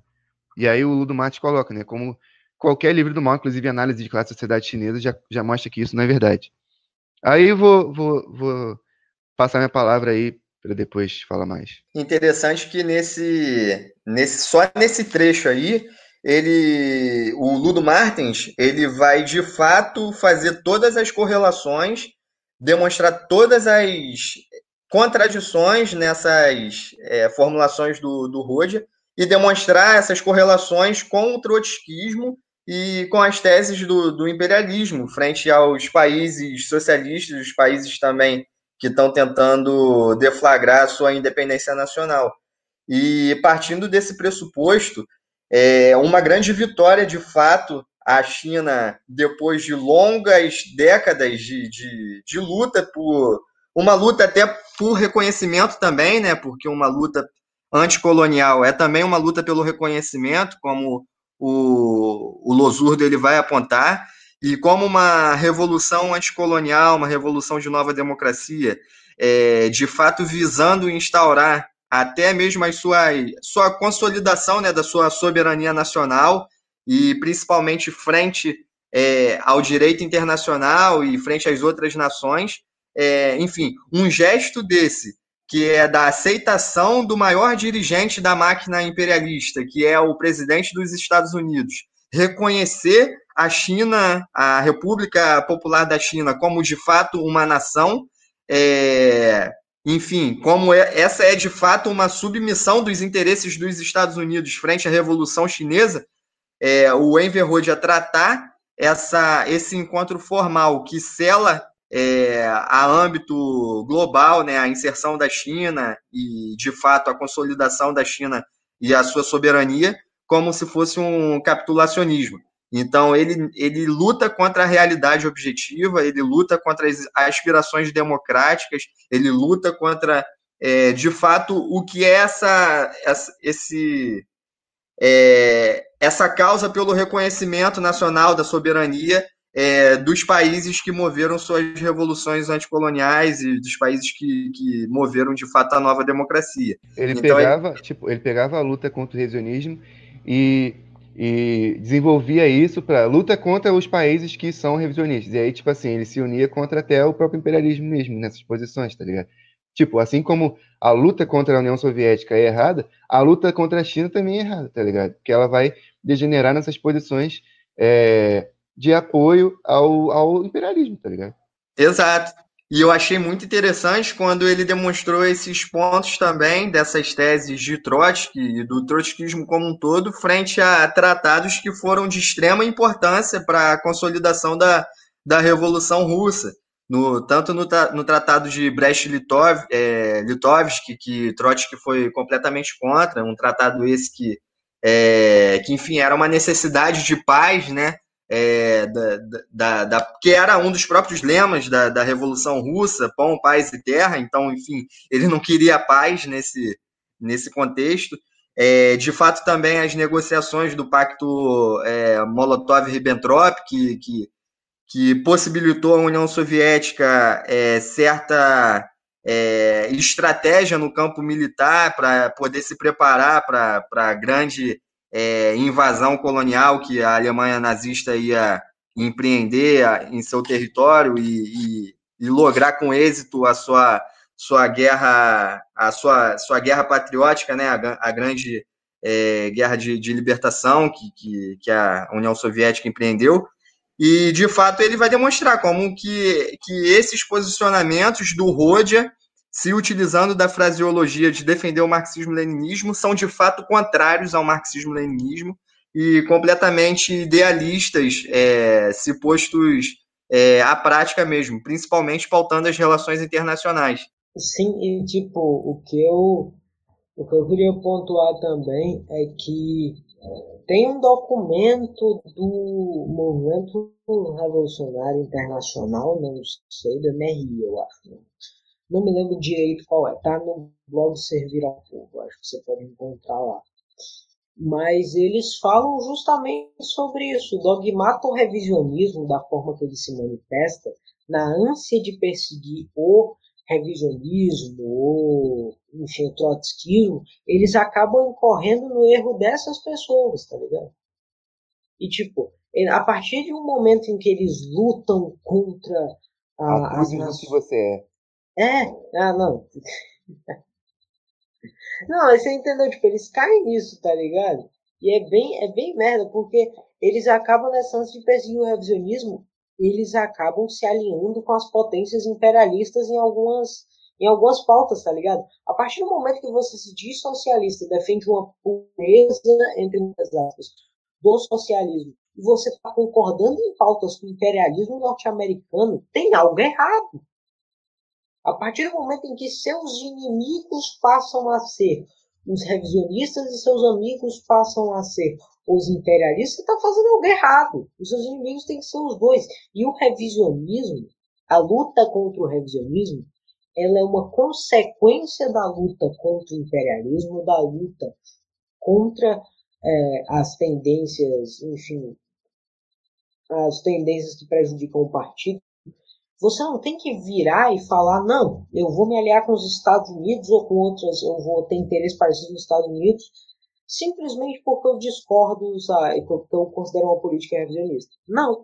E aí o Ludo Matos coloca, né, como qualquer livro do mal, inclusive análise de classe da sociedade chinesa, já, já mostra que isso não é verdade. Aí vou, vou, vou passar minha palavra aí para depois falar mais. Interessante que nesse, nesse só nesse trecho aí, ele o Ludo Martins, ele vai de fato fazer todas as correlações demonstrar todas as contradições nessas é, formulações do, do Rodia e demonstrar essas correlações com o trotskismo e com as teses do, do imperialismo frente aos países socialistas, os países também que estão tentando deflagrar sua independência nacional. E partindo desse pressuposto, é uma grande vitória de fato a China, depois de longas décadas de, de, de, luta por uma luta até por reconhecimento também, né? Porque uma luta anticolonial é também uma luta pelo reconhecimento, como o, o Losurdo ele vai apontar, e como uma revolução anticolonial, uma revolução de nova democracia, é, de fato visando instaurar até mesmo a sua, sua consolidação né, da sua soberania nacional e principalmente frente é, ao direito internacional e frente às outras nações. É, enfim, um gesto desse, que é da aceitação do maior dirigente da máquina imperialista, que é o presidente dos Estados Unidos, reconhecer a China, a República Popular da China, como de fato uma nação, é, enfim, como é, essa é de fato uma submissão dos interesses dos Estados Unidos frente à Revolução Chinesa, é, o Enver Road tratar essa, esse encontro formal que sela é, a âmbito global, né, a inserção da China e, de fato, a consolidação da China e a sua soberania, como se fosse um capitulacionismo. Então, ele, ele luta contra a realidade objetiva, ele luta contra as aspirações democráticas, ele luta contra, é, de fato, o que é essa, essa esse, é, essa causa pelo reconhecimento nacional da soberania é, dos países que moveram suas revoluções anticoloniais e dos países que, que moveram de fato a nova democracia. Ele então, pegava, ele... tipo, ele pegava a luta contra o revisionismo e, e desenvolvia isso para luta contra os países que são revisionistas. E aí, tipo assim, ele se unia contra até o próprio imperialismo mesmo nessas posições, tá ligado? Tipo, assim como a luta contra a União Soviética é errada, a luta contra a China também é errada, tá ligado? Porque ela vai degenerar nessas posições é, de apoio ao, ao imperialismo, tá ligado? Exato. E eu achei muito interessante quando ele demonstrou esses pontos também dessas teses de Trotsky e do trotskismo como um todo, frente a tratados que foram de extrema importância para a consolidação da, da Revolução Russa. No, tanto no, no Tratado de Brest-Litovsk, é, que Trotsky foi completamente contra, um tratado esse que, é, que, enfim, era uma necessidade de paz, né? É, da, da, da, que era um dos próprios lemas da, da Revolução Russa, pão, paz e terra. Então, enfim, ele não queria paz nesse, nesse contexto. É, de fato, também as negociações do pacto é, Molotov-Ribbentrop, que, que, que, possibilitou à União Soviética é, certa é, estratégia no campo militar para poder se preparar para a grande é, invasão colonial que a Alemanha nazista ia empreender em seu território e, e, e lograr com êxito a sua sua guerra a sua sua guerra patriótica né? A, a grande é, guerra de, de libertação que, que, que, a União Soviética empreendeu. E de fato ele vai demonstrar como que, que esses posicionamentos do Rodia se utilizando da fraseologia de defender o marxismo-leninismo, são de fato contrários ao marxismo-leninismo e completamente idealistas, é, se postos é, à prática mesmo, principalmente pautando as relações internacionais. Sim, e tipo, o que eu, o que eu queria pontuar também é que tem um documento do Movimento Revolucionário Internacional, não sei, do MRI, eu acho, não me lembro direito qual é. Tá no blog Servir ao Povo. Acho que você pode encontrar lá. Mas eles falam justamente sobre isso. O dogmato revisionismo, da forma que ele se manifesta, na ânsia de perseguir o revisionismo, ou enfim, o trotskismo, eles acabam incorrendo no erro dessas pessoas, tá ligado? E tipo, a partir de um momento em que eles lutam contra a, as nações. que você é. É, ah, não. Não, você entendeu? Tipo, eles caem nisso, tá ligado? E é bem, é bem merda, porque eles acabam nessa ânsia de perseguir o revisionismo, eles acabam se alinhando com as potências imperialistas em algumas, em algumas pautas, tá ligado? A partir do momento que você se diz socialista, defende uma pureza, entre muitas aspas, do socialismo, e você está concordando em pautas com o imperialismo norte-americano, tem algo errado. A partir do momento em que seus inimigos passam a ser os revisionistas e seus amigos passam a ser os imperialistas, você está fazendo algo errado. Os seus inimigos têm que ser os dois. E o revisionismo, a luta contra o revisionismo, ela é uma consequência da luta contra o imperialismo, da luta contra é, as tendências, enfim, as tendências que prejudicam o partido você não tem que virar e falar, não, eu vou me aliar com os Estados Unidos ou com outras, eu vou ter interesse parecido nos Estados Unidos, simplesmente porque eu discordo, sabe, porque eu considero uma política revisionista. Não.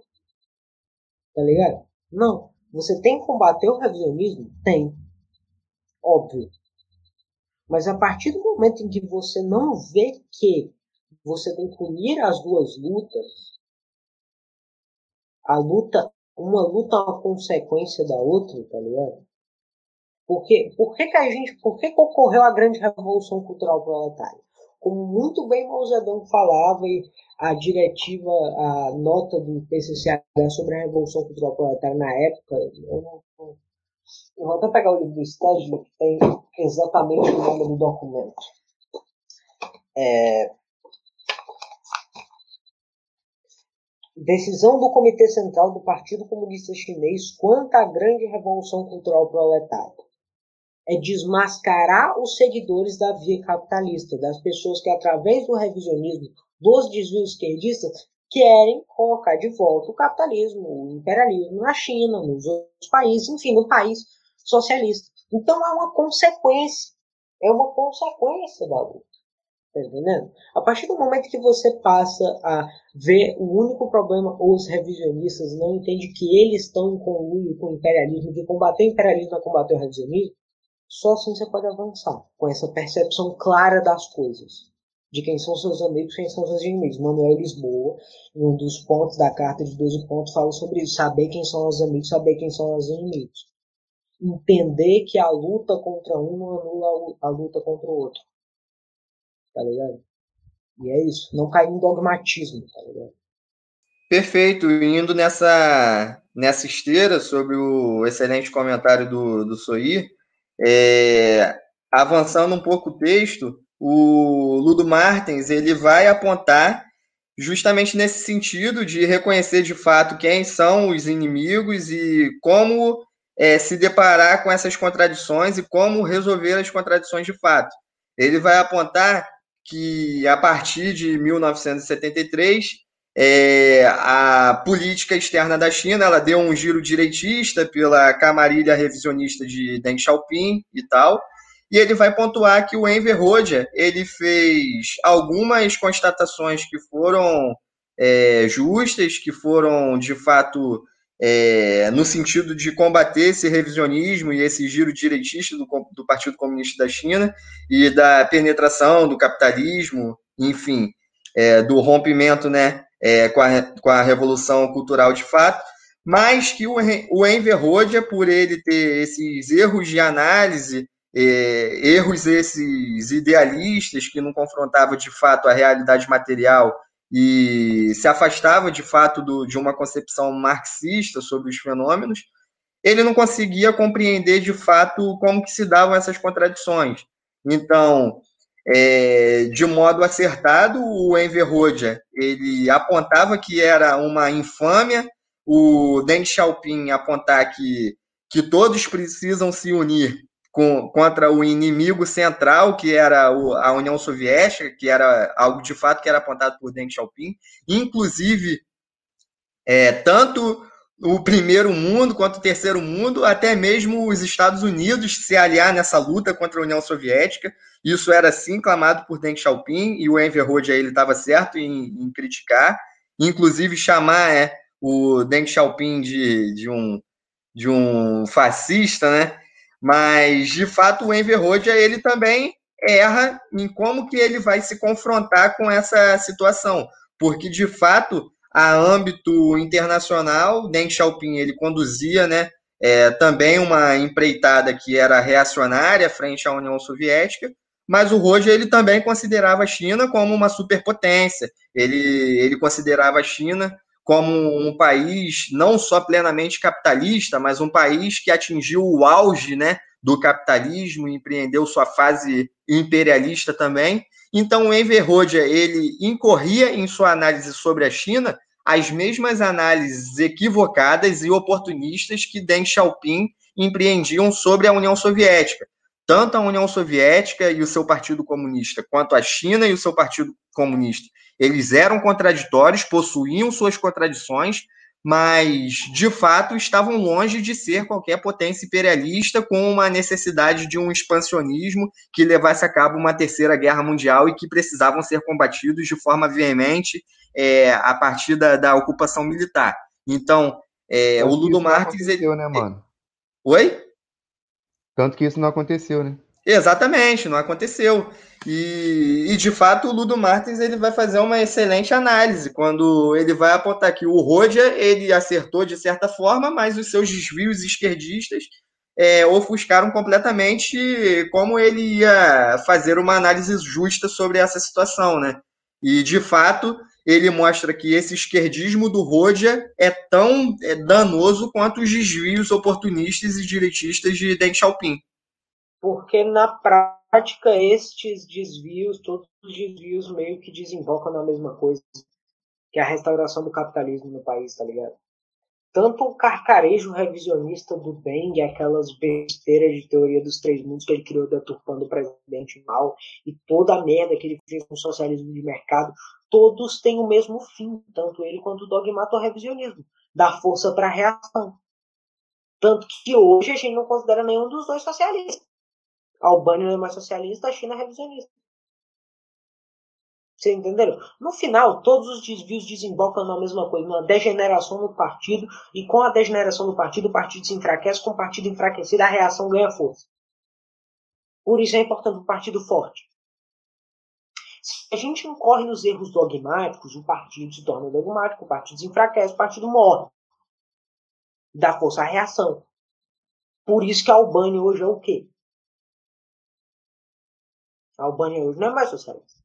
Tá ligado? Não. Você tem que combater o revisionismo? Tem. Óbvio. Mas a partir do momento em que você não vê que você tem que unir as duas lutas, a luta uma luta é uma consequência da outra, tá ligado? Porque, por que, que a gente, por que, que ocorreu a grande revolução cultural proletária? Como muito bem Mauzedão falava e a diretiva, a nota do PCC sobre a revolução cultural proletária na época, eu, eu vou até pegar o livro do Stedley, que tem exatamente o nome do documento. É, Decisão do Comitê Central do Partido Comunista Chinês quanto à grande revolução cultural proletária. É desmascarar os seguidores da via capitalista, das pessoas que, através do revisionismo, dos desvios esquerdistas, querem colocar de volta o capitalismo, o imperialismo na China, nos outros países, enfim, no país socialista. Então é uma consequência, é uma consequência da luta. Tá entendendo? A partir do momento que você passa a ver o único problema, os revisionistas não entendem que eles estão em conluio com o imperialismo, que combater o imperialismo é combater o revisionismo, só assim você pode avançar, com essa percepção clara das coisas de quem são seus amigos, quem são seus inimigos. Manuel Lisboa, em um dos pontos da carta de 12 pontos, fala sobre isso. Saber quem são os amigos, saber quem são os inimigos. Entender que a luta contra um não anula a luta contra o outro. Tá ligado? E é isso. Não cair em dogmatismo, tá ligado? Perfeito. Indo nessa, nessa esteira sobre o excelente comentário do, do Soir, é, avançando um pouco o texto, o Ludo Martins ele vai apontar justamente nesse sentido de reconhecer de fato quem são os inimigos e como é, se deparar com essas contradições e como resolver as contradições de fato. Ele vai apontar que a partir de 1973 é, a política externa da China ela deu um giro direitista pela camarilha revisionista de Deng Xiaoping e tal, e ele vai pontuar que o Enver Hoxha ele fez algumas constatações que foram é, justas, que foram de fato é, no sentido de combater esse revisionismo e esse giro direitista do, do Partido Comunista da China e da penetração do capitalismo, enfim, é, do rompimento né, é, com, a, com a revolução cultural de fato, mas que o, o Enver Hoxha, por ele ter esses erros de análise é, erros esses idealistas que não confrontavam de fato a realidade material e se afastava de fato do, de uma concepção marxista sobre os fenômenos, ele não conseguia compreender de fato como que se davam essas contradições. Então, é, de modo acertado, o Enver Hoxha, ele apontava que era uma infâmia, o Deng Xiaoping apontar que, que todos precisam se unir com, contra o inimigo central, que era o, a União Soviética, que era algo de fato que era apontado por Deng Xiaoping, inclusive é, tanto o primeiro mundo quanto o terceiro mundo, até mesmo os Estados Unidos se aliar nessa luta contra a União Soviética. Isso era sim clamado por Deng Xiaoping e o Enver Hoxha ele estava certo em, em, criticar, inclusive chamar é, o Deng Xiaoping de, de um de um fascista, né? Mas, de fato, o Enver Hoxha, ele também erra em como que ele vai se confrontar com essa situação. Porque, de fato, a âmbito internacional, Deng Xiaoping, ele conduzia né, é, também uma empreitada que era reacionária frente à União Soviética, mas o Roja ele também considerava a China como uma superpotência. Ele, ele considerava a China como um país não só plenamente capitalista, mas um país que atingiu o auge né, do capitalismo e empreendeu sua fase imperialista também. Então, o Enver Hoxha, ele incorria em sua análise sobre a China as mesmas análises equivocadas e oportunistas que Deng Xiaoping empreendiam sobre a União Soviética. Tanto a União Soviética e o seu Partido Comunista, quanto a China e o seu Partido Comunista eles eram contraditórios, possuíam suas contradições, mas de fato estavam longe de ser qualquer potência imperialista com uma necessidade de um expansionismo que levasse a cabo uma terceira guerra mundial e que precisavam ser combatidos de forma veemente é, a partir da, da, ocupação militar. Então, é, o Ludo Martins. Aconteceu, ele... né, mano? Oi? Tanto que isso não aconteceu, né? Exatamente, não aconteceu. E, e, de fato o Ludo Martins ele vai fazer uma excelente análise quando ele vai apontar que o Rodia ele acertou de certa forma, mas os seus desvios esquerdistas é, ofuscaram completamente como ele ia fazer uma análise justa sobre essa situação, né? E de fato ele mostra que esse esquerdismo do Rodia é tão é, danoso quanto os desvios oportunistas e direitistas de Deng Xiaoping porque na prática estes desvios, todos os desvios meio que desembocam na mesma coisa, que é a restauração do capitalismo no país, tá ligado? Tanto o carcarejo revisionista do Deng, aquelas besteiras de teoria dos três mundos que ele criou deturpando o presidente mal, e toda a merda que ele fez com o socialismo de mercado, todos têm o mesmo fim, tanto ele quanto o dogmato revisionismo, dar força para a reação. Tanto que hoje a gente não considera nenhum dos dois socialista. A Albânia não é mais socialista, a China é revisionista. Você entenderam? No final, todos os desvios desembocam na mesma coisa, numa degeneração no partido, e com a degeneração do partido, o partido se enfraquece, com o partido enfraquecido, a reação ganha força. Por isso é importante um partido forte. A gente incorre nos erros dogmáticos, o partido se torna dogmático, o partido se enfraquece, o partido morre. Dá força à reação. Por isso que a Albânia hoje é o quê? A Albânia hoje não é mais socialista.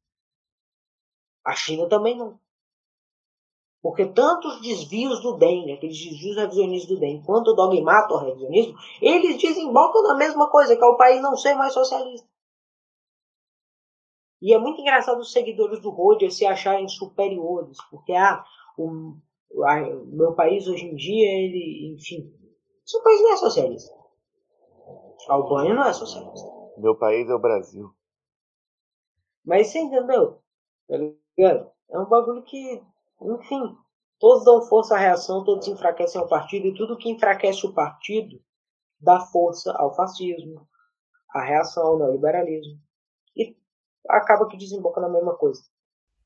A China também não. Porque tanto os desvios do DEM, aqueles desvios revisionistas do DEM, quanto o dogmato revisionismo, eles desembocam na mesma coisa, que é o país não ser mais socialista. E é muito engraçado os seguidores do Roger se acharem superiores, porque ah, o, a, meu país hoje em dia, ele, enfim, seu país não é socialista. A Albânia não é socialista. Meu país é o Brasil. Mas você entendeu? Tá é um bagulho que, enfim, todos dão força à reação, todos enfraquecem o partido, e tudo que enfraquece o partido dá força ao fascismo, à reação ao neoliberalismo. Acaba que desemboca na mesma coisa.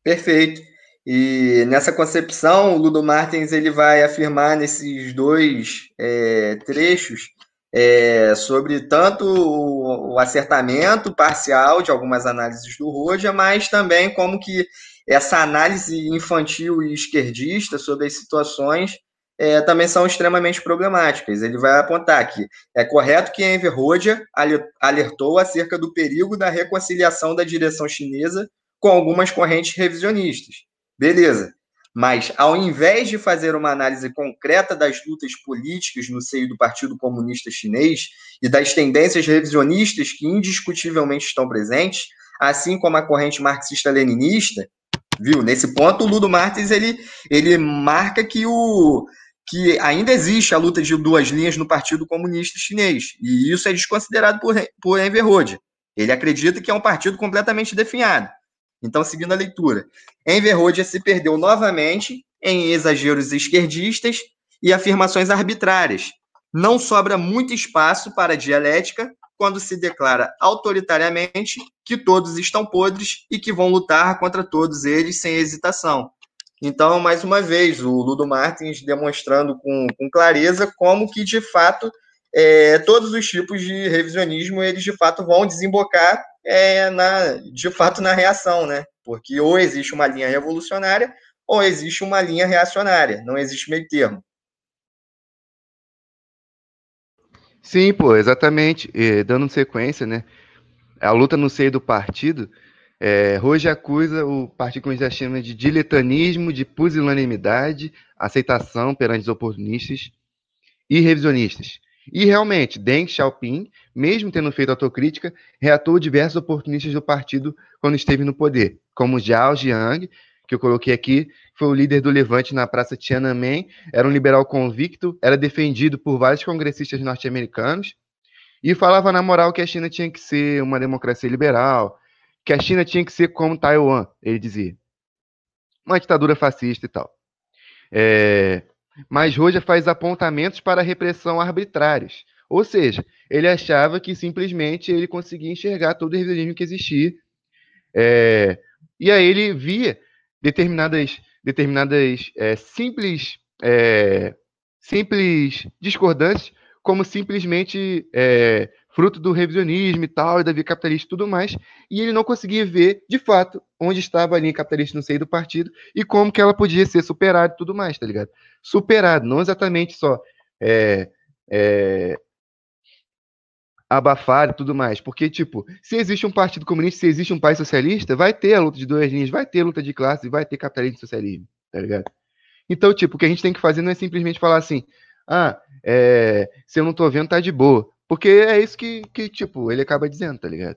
Perfeito. E nessa concepção, o Ludo Martins ele vai afirmar nesses dois é, trechos é, sobre tanto o, o, acertamento parcial de algumas análises do Roja, mas também como que essa análise infantil e esquerdista sobre as situações é, também são extremamente problemáticas. Ele vai apontar que é correto que Enver Hoxha alertou acerca do perigo da reconciliação da direção chinesa com algumas correntes revisionistas. Beleza. Mas, ao invés de fazer uma análise concreta das lutas políticas no seio do Partido Comunista Chinês e das tendências revisionistas que indiscutivelmente estão presentes, assim como a corrente marxista-leninista, viu? Nesse ponto, o Ludo Martins ele, ele marca que o que ainda existe a luta de duas linhas no Partido Comunista Chinês, e isso é desconsiderado por, por Enver Hoxha. Ele acredita que é um partido completamente definhado. Então, seguindo a leitura, Enver Hoxha se perdeu novamente em exageros esquerdistas e afirmações arbitrárias. Não sobra muito espaço para dialética quando se declara autoritariamente que todos estão podres e que vão lutar contra todos eles sem hesitação. Então, mais uma vez, o Ludo Martins demonstrando com, com clareza como que, de fato, é, todos os tipos de revisionismo, eles, de fato, vão desembocar é, na, de fato na reação, né? Porque ou existe uma linha revolucionária ou existe uma linha reacionária, não existe meio termo. Sim, pô, exatamente. E, dando sequência, né? A luta no seio do partido, é, hoje acusa o Partido Comunista China de diletanismo, de pusilanimidade, aceitação perante os oportunistas e revisionistas. E realmente, Deng Xiaoping, mesmo tendo feito autocrítica, reatou diversos oportunistas do partido quando esteve no poder, como Zhao Jiang, que eu coloquei aqui, foi o líder do Levante na Praça Tiananmen, era um liberal convicto, era defendido por vários congressistas norte-americanos e falava na moral que a China tinha que ser uma democracia liberal, que a China tinha que ser como Taiwan, ele dizia. Uma ditadura fascista e tal. É, mas Roja faz apontamentos para repressão arbitrários. Ou seja, ele achava que simplesmente ele conseguia enxergar todo o revisionismo que existia. É, e aí ele via determinadas, determinadas é, simples, é, simples discordâncias como simplesmente é, fruto do revisionismo e tal, e da via capitalista e tudo mais, e ele não conseguia ver, de fato, onde estava a linha capitalista no seio do partido e como que ela podia ser superada e tudo mais, tá ligado? Superado, não exatamente só é, é, abafar e tudo mais, porque, tipo, se existe um partido comunista, se existe um país socialista, vai ter a luta de duas linhas, vai ter luta de classes, vai ter capitalismo e socialismo, tá ligado? Então, tipo, o que a gente tem que fazer não é simplesmente falar assim, ah, é, se eu não tô vendo, tá de boa. Porque é isso que, que, tipo, ele acaba dizendo, tá ligado?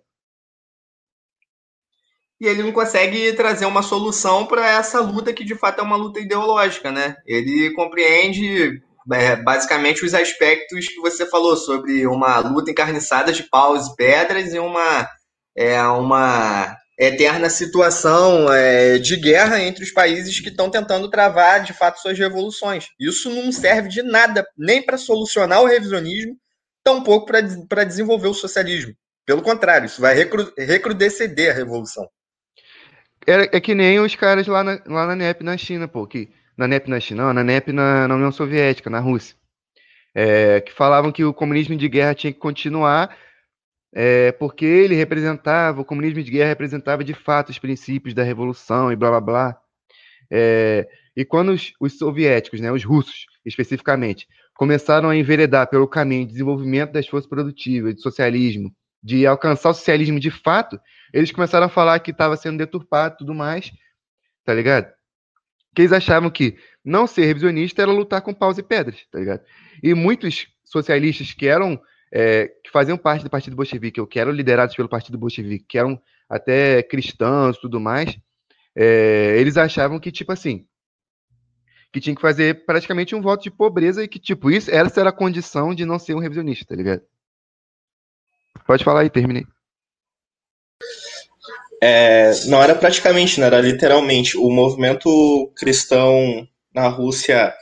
E ele não consegue trazer uma solução para essa luta que de fato é uma luta ideológica, né? Ele compreende é, basicamente os aspectos que você falou sobre uma luta encarniçada de paus e pedras e uma, é, uma eterna situação é, de guerra entre os países que estão tentando travar de fato suas revoluções. Isso não serve de nada, nem para solucionar o revisionismo, tampouco para desenvolver o socialismo. Pelo contrário, isso vai recru, recrudescer a revolução. É, é, que nem os caras lá na, lá na NEP na China, pô, que, na NEP na China, não, na NEP na, na União Soviética, na Rússia, é, que falavam que o comunismo de guerra tinha que continuar é, porque ele representava, o comunismo de guerra representava de fato os princípios da revolução e blá blá blá. É, e quando os, os, soviéticos, né, os russos especificamente, começaram a enveredar pelo caminho de desenvolvimento das forças produtivas, de socialismo, de alcançar o socialismo de fato, eles começaram a falar que estava sendo deturpado tudo mais, tá ligado? Que eles achavam que não ser revisionista era lutar com paus e pedras, tá ligado? E muitos socialistas que eram é, que faziam parte do Partido Bolchevique, ou que eram liderados pelo Partido Bolchevique, que eram até cristãos tudo mais, é, eles achavam que, tipo assim, que tinha que fazer praticamente um voto de pobreza e que, tipo, isso, essa era a condição de não ser um revisionista, tá ligado? Pode falar aí, terminei. É, não era praticamente, não era literalmente. O movimento cristão na Rússia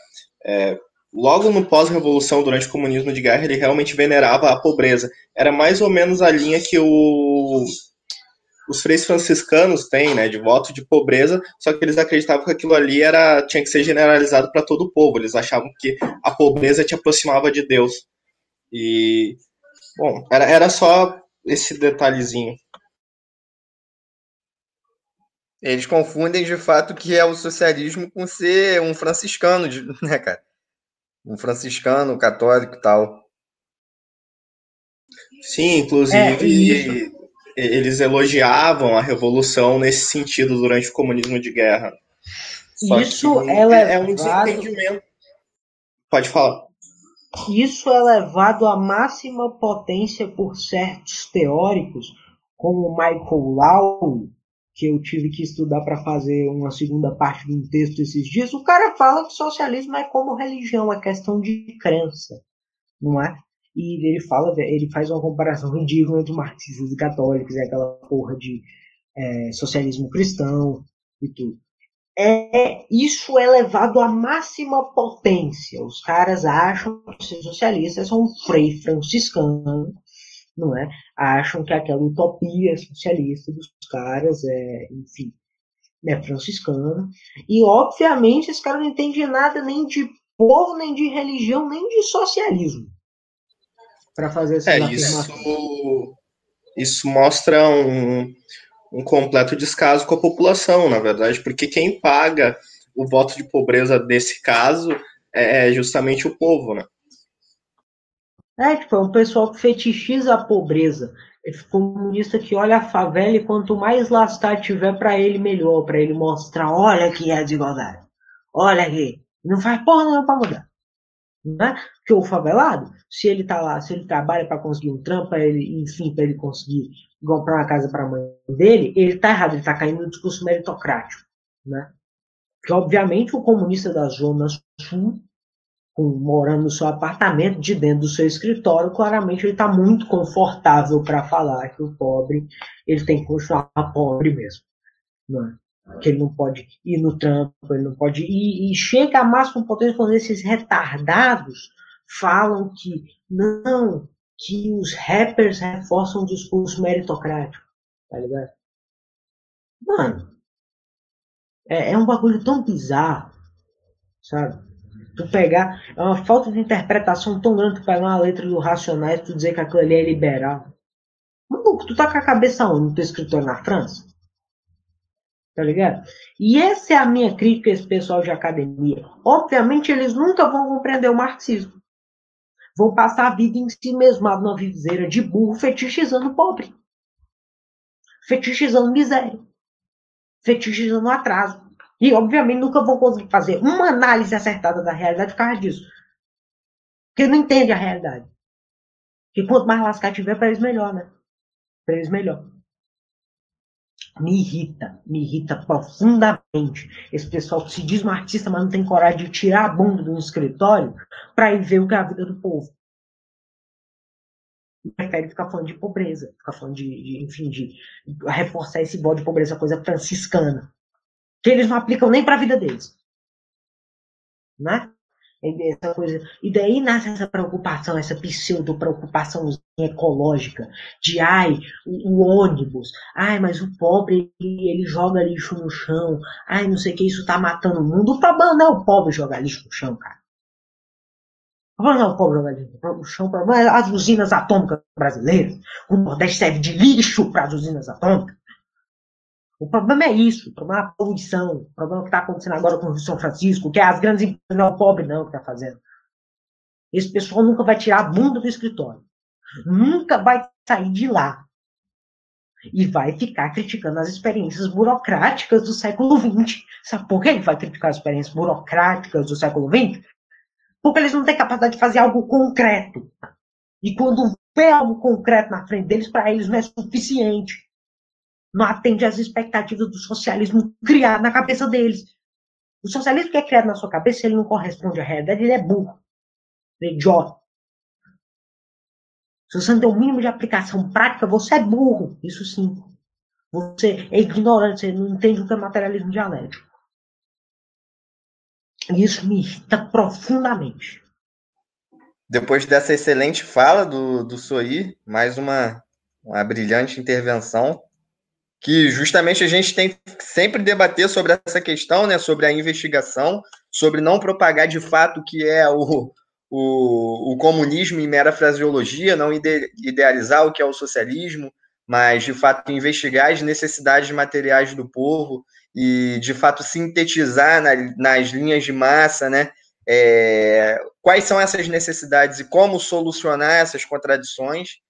é, logo no pós-revolução, durante o comunismo de guerra, ele realmente venerava a pobreza. Era mais ou menos a linha que o, os freis franciscanos têm, né, de voto de pobreza, só que eles acreditavam que aquilo ali era tinha que ser generalizado para todo o povo. Eles achavam que a pobreza te aproximava de Deus. E bom, era, era só esse detalhezinho. Eles confundem de fato que é o socialismo com ser um franciscano, né, cara? um franciscano, católico e tal. Sim, inclusive é, eles elogiavam a revolução nesse sentido durante o comunismo de guerra. Só isso é, levado... é um desentendimento. Pode falar. Isso é levado à máxima potência por certos teóricos, como Michael Lowry, que eu tive que estudar para fazer uma segunda parte de um texto esses dias, o cara fala que socialismo é como religião, é questão de crença, não é? E ele fala, ele faz uma comparação ridícula entre marxistas e católicos, é aquela porra de é, socialismo cristão e tudo. É, isso é levado à máxima potência. Os caras acham que ser socialistas são um frei franciscano não é? Acham que aquela utopia socialista dos caras é, enfim, né, franciscana. E, obviamente, esse cara não entende nada nem de povo, nem de religião, nem de socialismo. Para fazer essa é, isso, isso mostra um, um completo descaso com a população, na verdade, porque quem paga o voto de pobreza desse caso é justamente o povo, né? É, tipo, é um pessoal que fetichiza a pobreza. É comunista que olha a favela e quanto mais lascar tiver para ele, melhor. para ele mostrar, olha que é a desigualdade. Olha aqui. Não faz porra nenhuma pra mudar. Né? Porque o favelado, se ele tá lá, se ele trabalha para conseguir um trampo, ele, enfim, para ele conseguir comprar uma casa para a mãe dele, ele tá errado, ele tá caindo no discurso meritocrático. Né? Porque, obviamente, o comunista da Zona Sul morando no seu apartamento, de dentro do seu escritório, claramente ele está muito confortável para falar que o pobre ele tem que continuar pobre mesmo. Não é? Que ele não pode ir no trampo, ele não pode ir. E chega a máxima potência quando esses retardados falam que não, que os rappers reforçam o discurso meritocrático. Tá ligado? Mano, é, é um bagulho tão bizarro, sabe? Tu pegar. É uma falta de interpretação tão grande tu pegar uma letra do Racionais e tu dizer que aquilo ali é liberal. Maluco, tu tá com a cabeça onde? No teu escritório na França? Tá ligado? E essa é a minha crítica a esse pessoal de academia. Obviamente, eles nunca vão compreender o marxismo. Vão passar a vida em si mesmado numa viseira de burro, fetichizando o pobre. Fetichizando miséria. Fetichizando atraso. E, obviamente, nunca vão conseguir fazer uma análise acertada da realidade por causa disso. Porque não entende a realidade. E quanto mais lascar tiver, para eles melhor, né? Para eles melhor. Me irrita, me irrita profundamente esse pessoal que se diz um artista, mas não tem coragem de tirar a bunda um escritório para ir ver o que é a vida do povo. prefere ficar falando de pobreza, ficar falando de, de enfim, de reforçar esse bode de pobreza, coisa franciscana, que eles não aplicam nem para a vida deles, né? Essa coisa. E daí nasce essa preocupação, essa pseudo-preocupação ecológica, de ai, o, o, ônibus, ai, mas o pobre ele, ele, joga lixo no chão, ai, não sei o que, isso tá matando o mundo. O problema não é o pobre jogar lixo no chão, cara. O problema não é o pobre jogar lixo no chão, o problema é as usinas atômicas brasileiras. O Nordeste serve de lixo para as usinas atômicas. O problema é isso, o problema é a poluição, o problema é que está acontecendo agora com o São Francisco, que é as grandes empresas, não é o pobre não que está fazendo. Esse pessoal nunca vai tirar a bunda do escritório. Nunca vai sair de lá. E vai ficar criticando as experiências burocráticas do século XX. Sabe por que ele vai criticar as experiências burocráticas do século XX? Porque eles não têm capacidade de fazer algo concreto. E quando vê algo concreto na frente deles, para eles não é suficiente não atende às expectativas do socialismo criado na cabeça deles. O socialismo que é criado na sua cabeça, ele não corresponde à realidade, ele é burro. Ele é idiota. Se você não tem o um mínimo de aplicação prática, você é burro. Isso sim. Você é ignorante, você não entende o que é materialismo dialético. E isso me irrita profundamente. Depois dessa excelente fala do, do Soí, mais uma, uma brilhante intervenção que justamente a gente tem que sempre debater sobre essa questão, né, sobre a investigação, sobre não propagar de fato o que é o, o, o comunismo em mera fraseologia, não ide, idealizar o que é o socialismo, mas de fato investigar as necessidades materiais do povo e de fato sintetizar na, nas linhas de massa, né, é, quais são essas necessidades e como solucionar essas contradições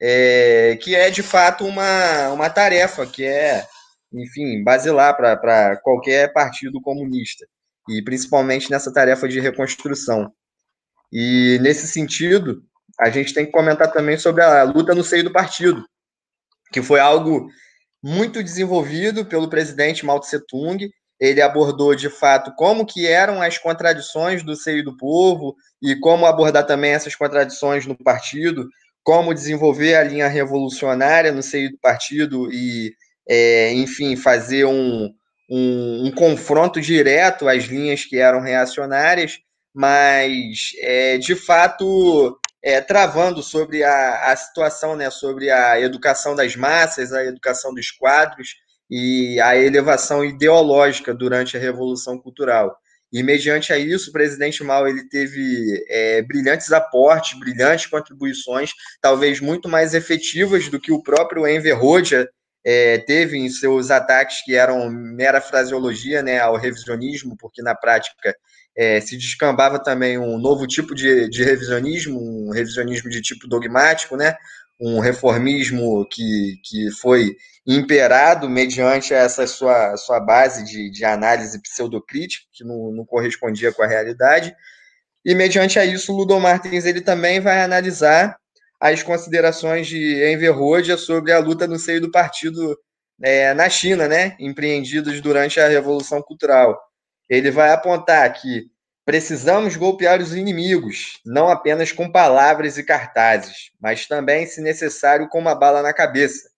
é, que é de fato uma, uma tarefa que é, enfim, basilar para qualquer partido comunista, e principalmente nessa tarefa de reconstrução. E nesse sentido, a gente tem que comentar também sobre a luta no seio do partido, que foi algo muito desenvolvido pelo presidente Mao Tse Tung. Ele abordou de fato como que eram as contradições do seio do povo e como abordar também essas contradições no partido, como desenvolver a linha revolucionária no seio do partido e, é, enfim, fazer um, um, um, confronto direto às linhas que eram reacionárias, mas, é, de fato, é, travando sobre a, a situação, né, sobre a educação das massas, a educação dos quadros e a elevação ideológica durante a Revolução Cultural. E mediante a isso, o presidente Mao ele teve é, brilhantes aportes, brilhantes contribuições, talvez muito mais efetivas do que o próprio Enver Hoxha é, teve em seus ataques que eram mera fraseologia né, ao revisionismo, porque na prática é, se descambava também um novo tipo de, de revisionismo, um revisionismo de tipo dogmático, né, um reformismo que, que foi imperado mediante essa sua, sua base de, de análise pseudocrítica, que não, não correspondia com a realidade, e mediante a isso, o Ludo Martins ele também vai analisar as considerações de Enver Hoxha sobre a luta no seio do partido é, na China, né, empreendidas durante a Revolução Cultural. Ele vai apontar que precisamos golpear os inimigos, não apenas com palavras e cartazes, mas também, se necessário, com uma bala na cabeça,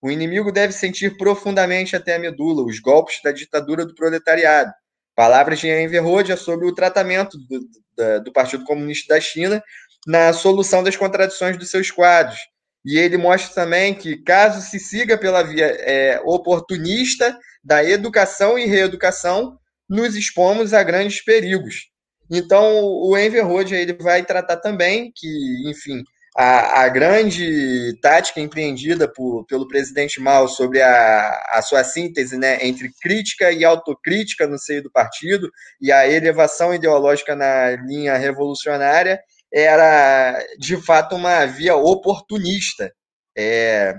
o inimigo deve sentir profundamente até a medula os golpes da ditadura do proletariado. Palavras de Enver Hoxha sobre o tratamento do, do, do Partido Comunista da China na solução das contradições dos seus quadros. E ele mostra também que, caso se siga pela via é, oportunista da educação e reeducação, nos expomos a grandes perigos. Então, o Enver Hoxha ele vai tratar também que, enfim, a, a grande tática empreendida por, pelo presidente Mao sobre a, a sua síntese né, entre crítica e autocrítica no seio do partido e a elevação ideológica na linha revolucionária era, de fato, uma via oportunista. É,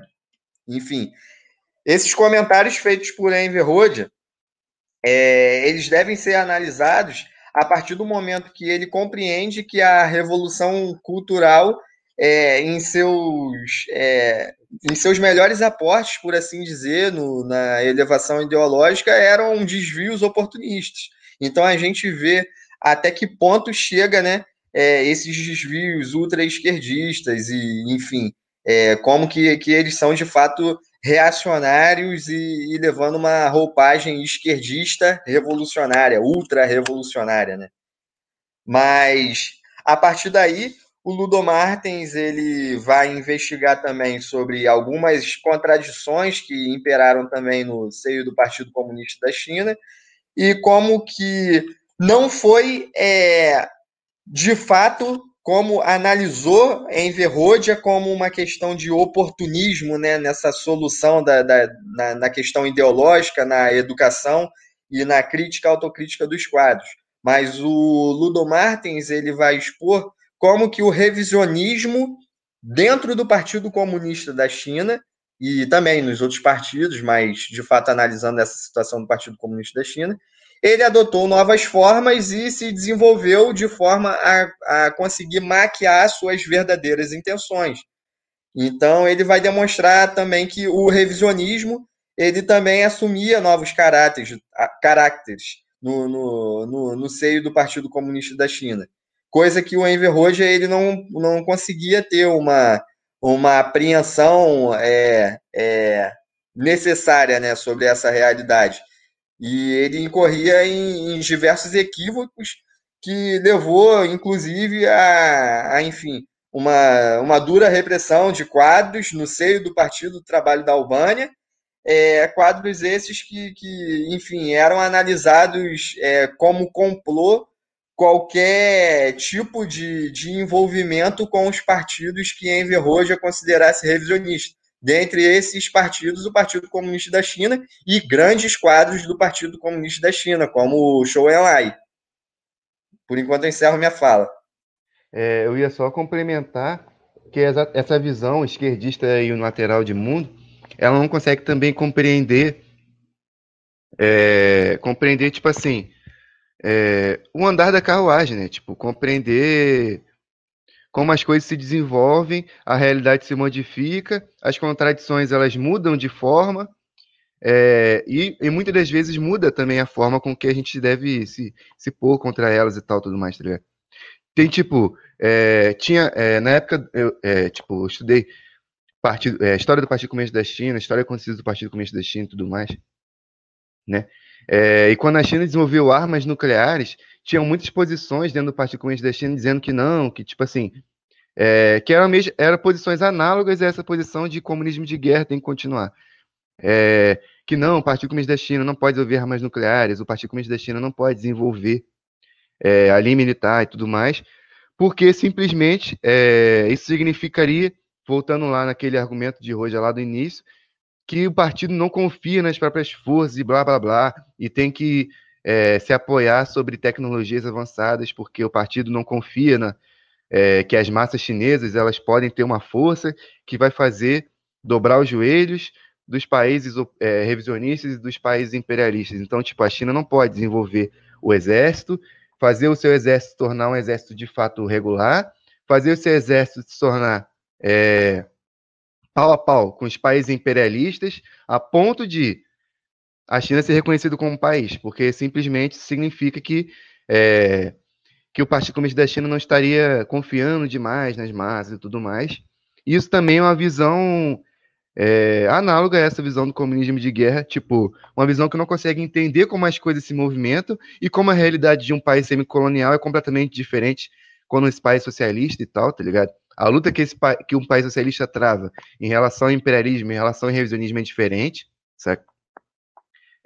enfim, esses comentários feitos por Enver Hoxha, é, eles devem ser analisados a partir do momento que ele compreende que a revolução cultural é, em, seus, é, em seus melhores aportes, por assim dizer, no, na elevação ideológica, eram desvios oportunistas. Então a gente vê até que ponto chega né, é, esses desvios ultra-esquerdistas e, enfim, é, como que, que eles são de fato reacionários e, e, levando uma roupagem esquerdista revolucionária, ultra revolucionária, né? Mas a partir daí, o Ludo Martens ele vai investigar também sobre algumas contradições que imperaram também no seio do Partido Comunista da China e como que não foi é, de fato como analisou em Verrodia como uma questão de oportunismo né, nessa solução da, da na, na, questão ideológica, na educação e na crítica autocrítica dos quadros. Mas o Ludo Martins ele vai expor como que o revisionismo dentro do Partido Comunista da China e também nos outros partidos, mas de fato analisando essa situação do Partido Comunista da China, ele adotou novas formas e se desenvolveu de forma a, a conseguir maquiar suas verdadeiras intenções. Então, ele vai demonstrar também que o revisionismo ele também assumia novos caráteres, caracteres no, no, no, no seio do Partido Comunista da China. Coisa que o Enver Roger ele não, não conseguia ter uma, uma apreensão é, é, necessária né, sobre essa realidade. E ele incorria em, em diversos equívocos que levou, inclusive, a, a, enfim, uma, uma dura repressão de quadros no seio do Partido do Trabalho da Albânia, é, quadros esses que, que, enfim, eram analisados é, como complô qualquer tipo de, de envolvimento com os partidos que Enver Roja considerasse revisionista dentre esses partidos, o Partido Comunista da China e grandes quadros do Partido Comunista da China, como o Zhou Enlai. Por enquanto, eu encerro minha fala. É, eu ia só complementar que essa, essa visão esquerdista e unilateral de mundo, ela não consegue também compreender, é, compreender tipo assim, é, o andar da carruagem, né? Tipo, compreender como as coisas se desenvolvem, a realidade se modifica, as contradições elas mudam de forma, é, e, e, muitas das vezes muda também a forma com que a gente deve se, se pôr contra elas e tal, tudo mais, tá? Tem, tipo, é, tinha, é, na época, eu, tipo, eu estudei partido, história do Partido Comunista da China, história acontecida do Partido Comunista da China e tudo mais, né? e quando a China desenvolveu armas nucleares, tinham muitas posições dentro do Partido Comunista China dizendo que não, que tipo assim, é, que eram, eram posições análogas a essa posição de comunismo de guerra tem que continuar. É, que não, o Partido Comunista China não pode desenvolver armas nucleares, o Partido Comunista China não pode desenvolver é, a linha militar e tudo mais, porque simplesmente é, isso significaria, voltando lá naquele argumento de Roja lá do início, que o partido não confia nas próprias forças e blá blá blá, e tem que é, se apoiar sobre tecnologias avançadas, porque o partido não confia na, é, que as massas chinesas elas podem ter uma força que vai fazer dobrar os joelhos dos países é, revisionistas e dos países imperialistas. Então, tipo, a China não pode desenvolver o exército, fazer o seu exército se tornar um exército de fato regular, fazer o seu exército se tornar é, pau a pau com os países imperialistas, a ponto de a China ser reconhecido como país, porque simplesmente significa que, é, que o Partido Comunista da China não estaria confiando demais nas massas e tudo mais. Isso também é uma visão é, análoga a essa visão do comunismo de guerra, tipo, uma visão que não consegue entender como as coisas se movimentam e como a realidade de um país semicolonial é completamente diferente quando esse país socialista e tal, tá ligado? A luta que, esse, que um país socialista trava em relação ao imperialismo, em relação ao revisionismo é diferente, certo?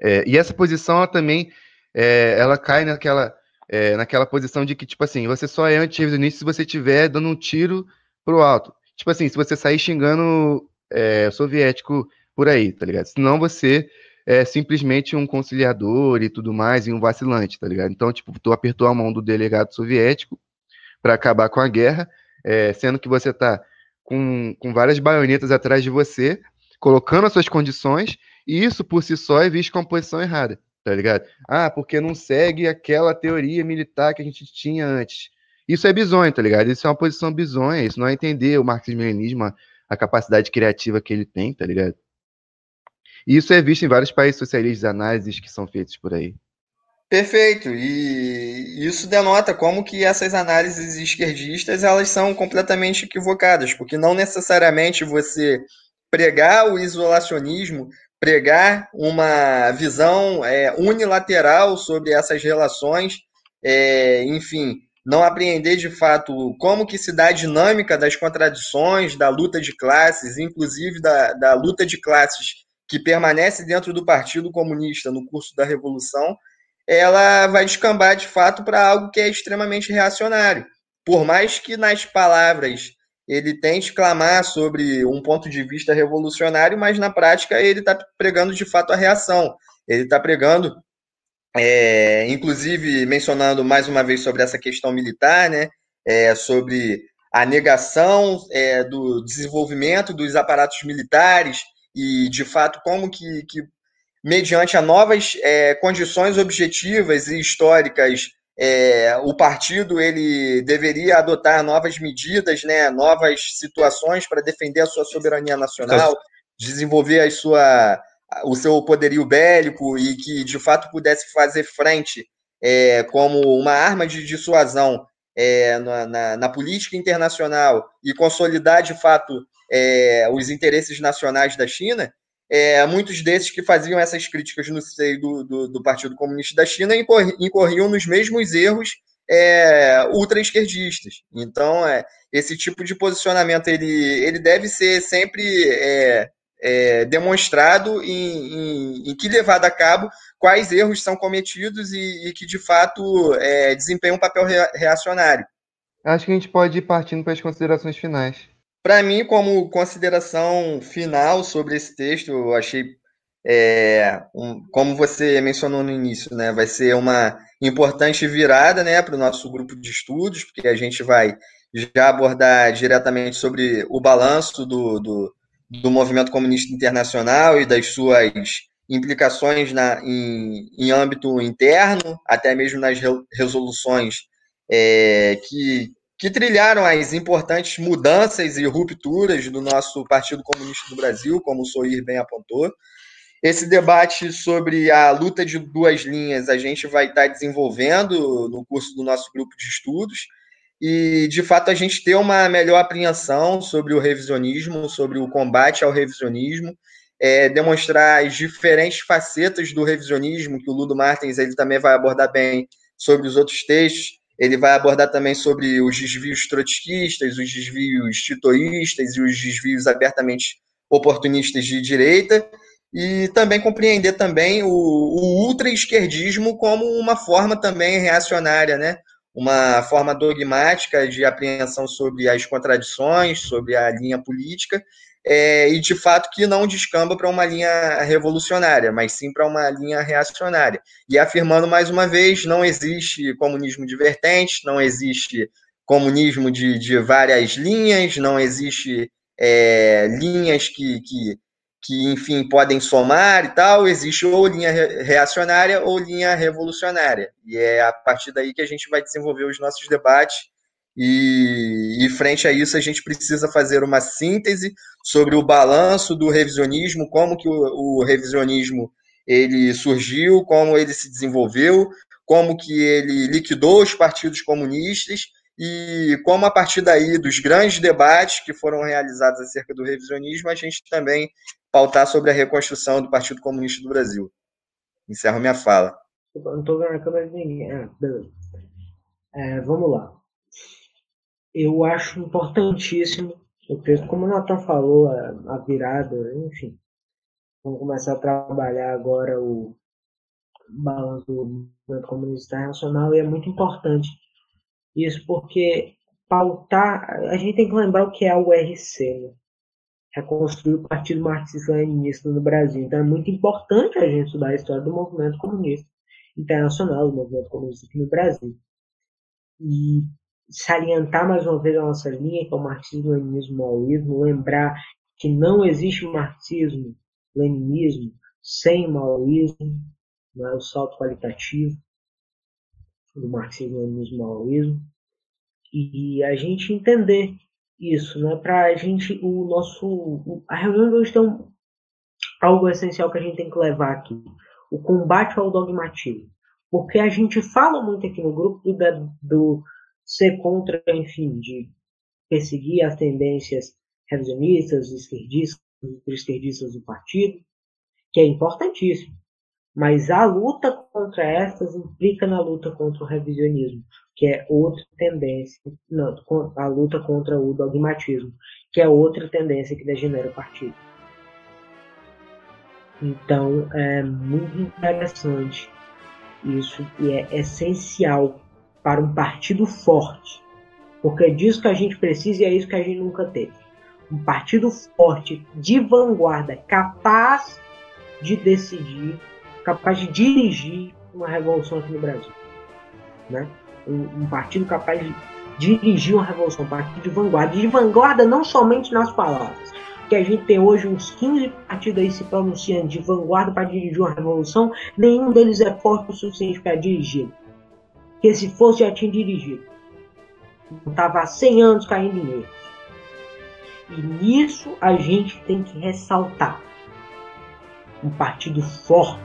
É, e essa posição, ela também, é, ela cai naquela, é, naquela posição de que, tipo assim, você só é anti-revisionista se você estiver dando um tiro pro alto. Tipo assim, se você sair xingando é, soviético por aí, tá ligado? Senão você é simplesmente um conciliador e tudo mais, e um vacilante, tá ligado? Então, tipo, tu apertou a mão do delegado soviético para acabar com a guerra, é, sendo que você tá com, com várias baionetas atrás de você, colocando as suas condições e isso por si só é visto como posição errada, tá ligado? Ah, porque não segue aquela teoria militar que a gente tinha antes. Isso é bizonho, tá ligado? Isso é uma posição bizonha, isso não é entender o marxismo-leninismo, a, a capacidade criativa que ele tem, tá ligado? E isso é visto em vários países socialistas, análises que são feitas por aí. Perfeito. E isso denota como que essas análises esquerdistas elas são completamente equivocadas, porque não necessariamente você pregar o isolacionismo, pregar uma visão é, unilateral sobre essas relações, é, enfim, não apreender de fato como que se dá a dinâmica das contradições, da luta de classes, inclusive da, da luta de classes que permanece dentro do Partido Comunista no curso da Revolução, ela vai descambar de fato para algo que é extremamente reacionário. Por mais que nas palavras ele tente clamar sobre um ponto de vista revolucionário, mas na prática ele está pregando de fato a reação. Ele está pregando, é, inclusive mencionando mais uma vez sobre essa questão militar, né, é, sobre a negação é, do desenvolvimento dos aparatos militares e, de fato, como que, que mediante a novas é, condições objetivas e históricas, é, o partido ele deveria adotar novas medidas, né, novas situações para defender a sua soberania nacional, desenvolver a sua, o seu poderio bélico e que de fato pudesse fazer frente é, como uma arma de dissuasão é, na, na, na, política internacional e consolidar de fato é, os interesses nacionais da China, é, muitos desses que faziam essas críticas no seio do, do, do Partido Comunista da China incorriam nos mesmos erros é, ultra-esquerdistas. Então, é, esse tipo de posicionamento ele, ele deve ser sempre é, é, demonstrado em, em, em, que levado a cabo quais erros são cometidos e, e que, de fato, é, desempenham um papel reacionário. Acho que a gente pode ir partindo para as considerações finais. Para mim, como consideração final sobre esse texto, eu achei, é, um, como você mencionou no início, né, vai ser uma importante virada né, para o nosso grupo de estudos, porque a gente vai já abordar diretamente sobre o balanço do, do, do movimento comunista internacional e das suas implicações na, em, em âmbito interno, até mesmo nas resoluções é, que, que trilharam as importantes mudanças e rupturas do nosso Partido Comunista do Brasil, como o Soir bem apontou. Esse debate sobre a luta de duas linhas a gente vai estar desenvolvendo no curso do nosso grupo de estudos e, de fato, a gente ter uma melhor apreensão sobre o revisionismo, sobre o combate ao revisionismo, é, demonstrar as diferentes facetas do revisionismo, que o Ludo Martins ele também vai abordar bem sobre os outros textos, ele vai abordar também sobre os desvios trotskistas, os desvios titoístas e os desvios abertamente oportunistas de direita, e também compreender também o, o ultra-esquerdismo como uma forma também reacionária, né? uma forma dogmática de apreensão sobre as contradições, sobre a linha política, é, e de fato que não descamba para uma linha revolucionária, mas sim para uma linha reacionária. E afirmando mais uma vez, não existe comunismo de vertentes, não existe comunismo de, de várias linhas, não existe é, linhas que, que, que, enfim, podem somar e tal, existe ou linha reacionária ou linha revolucionária. E é a partir daí que a gente vai desenvolver os nossos debates e, e, frente a isso, a gente precisa fazer uma síntese sobre o balanço do revisionismo, como que o, o, revisionismo ele surgiu, como ele se desenvolveu, como que ele liquidou os partidos comunistas e como a partir daí dos grandes debates que foram realizados acerca do revisionismo, a gente também pautar sobre a reconstrução do Partido Comunista do Brasil. Encerro minha fala. Não estou vendo a câmera de ninguém. Ah. É, vamos lá eu acho importantíssimo o texto, como o Natan falou, a, a virada, enfim. Vamos começar a trabalhar agora o balanço do movimento comunista internacional e é muito importante isso porque pautar, a gente tem que lembrar o que é o RC, né? reconstruir o Partido Marxista-Leninista no Brasil. Então é muito importante a gente estudar a história do movimento comunista internacional, do movimento comunista aqui no Brasil. E salientar mais uma vez a nossa linha, que é o marxismo, leninismo, maoísmo, lembrar que não existe marxismo, leninismo sem maoísmo, não é o salto qualitativo do marxismo, leninismo, maoísmo, e a gente entender isso, né? Para a gente, o nosso, a reunião de hoje tem um, algo essencial que a gente tem que levar aqui: o combate ao dogmatismo. Porque a gente fala muito aqui no grupo do, do ser contra, enfim, de perseguir as tendências revisionistas, esquerdistas, esquerdistas do partido, que é importantíssimo. Mas a luta contra estas implica na luta contra o revisionismo, que é outra tendência, não, a luta contra o dogmatismo, que é outra tendência que degenera o partido. Então é muito interessante isso e é essencial para um partido forte, porque é disso que a gente precisa e é isso que a gente nunca teve. Um partido forte, de vanguarda, capaz de decidir, capaz de dirigir uma revolução aqui no Brasil. Né? Um, um partido capaz de dirigir uma revolução, um partido de vanguarda. De vanguarda não somente nas palavras, que a gente tem hoje uns 15 partidos aí se pronunciando de vanguarda para dirigir uma revolução, nenhum deles é forte o suficiente para dirigir. Porque se fosse já tinha dirigido. Estava há 100 anos caindo em erros. E nisso a gente tem que ressaltar um partido forte,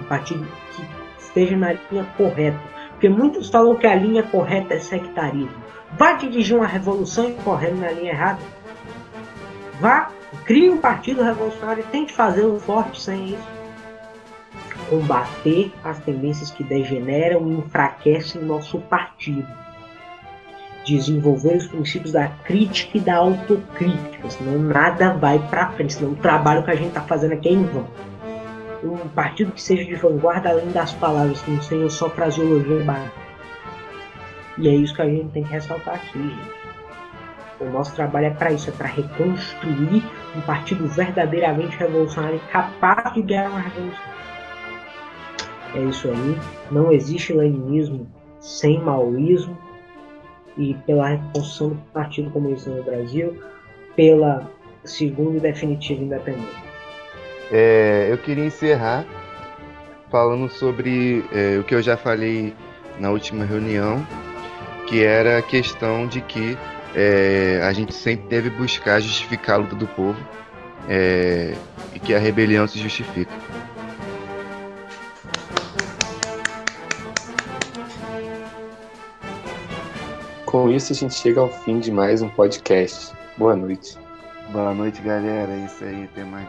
um partido que esteja na linha correta. Porque muitos falam que a linha correta é sectarismo. Vá dirigir uma revolução e correndo na linha errada. Vá, crie um partido revolucionário e tente fazer um forte sem isso. Combater as tendências que degeneram e enfraquecem nosso partido desenvolver os princípios da crítica e da autocrítica, senão nada vai para frente, senão o trabalho que a gente está fazendo aqui é em vão. Um partido que seja de vanguarda além das palavras, que não seja só fraseologia barata. E é isso que a gente tem que ressaltar aqui, gente. O nosso trabalho é para isso, é para reconstruir um partido verdadeiramente revolucionário capaz de ganhar uma revolução. É isso aí. Não existe leninismo sem maoísmo e pela reconstrução do Partido Comunista no Brasil, pela segunda e definitiva independência. É, eu queria encerrar falando sobre é, o que eu já falei na última reunião, que era a questão de que é, a gente sempre deve buscar justificar a luta do povo é, e que a rebelião se justifica. Com isso, a gente chega ao fim de mais um podcast. Boa noite. Boa noite, galera. É isso aí. Até mais.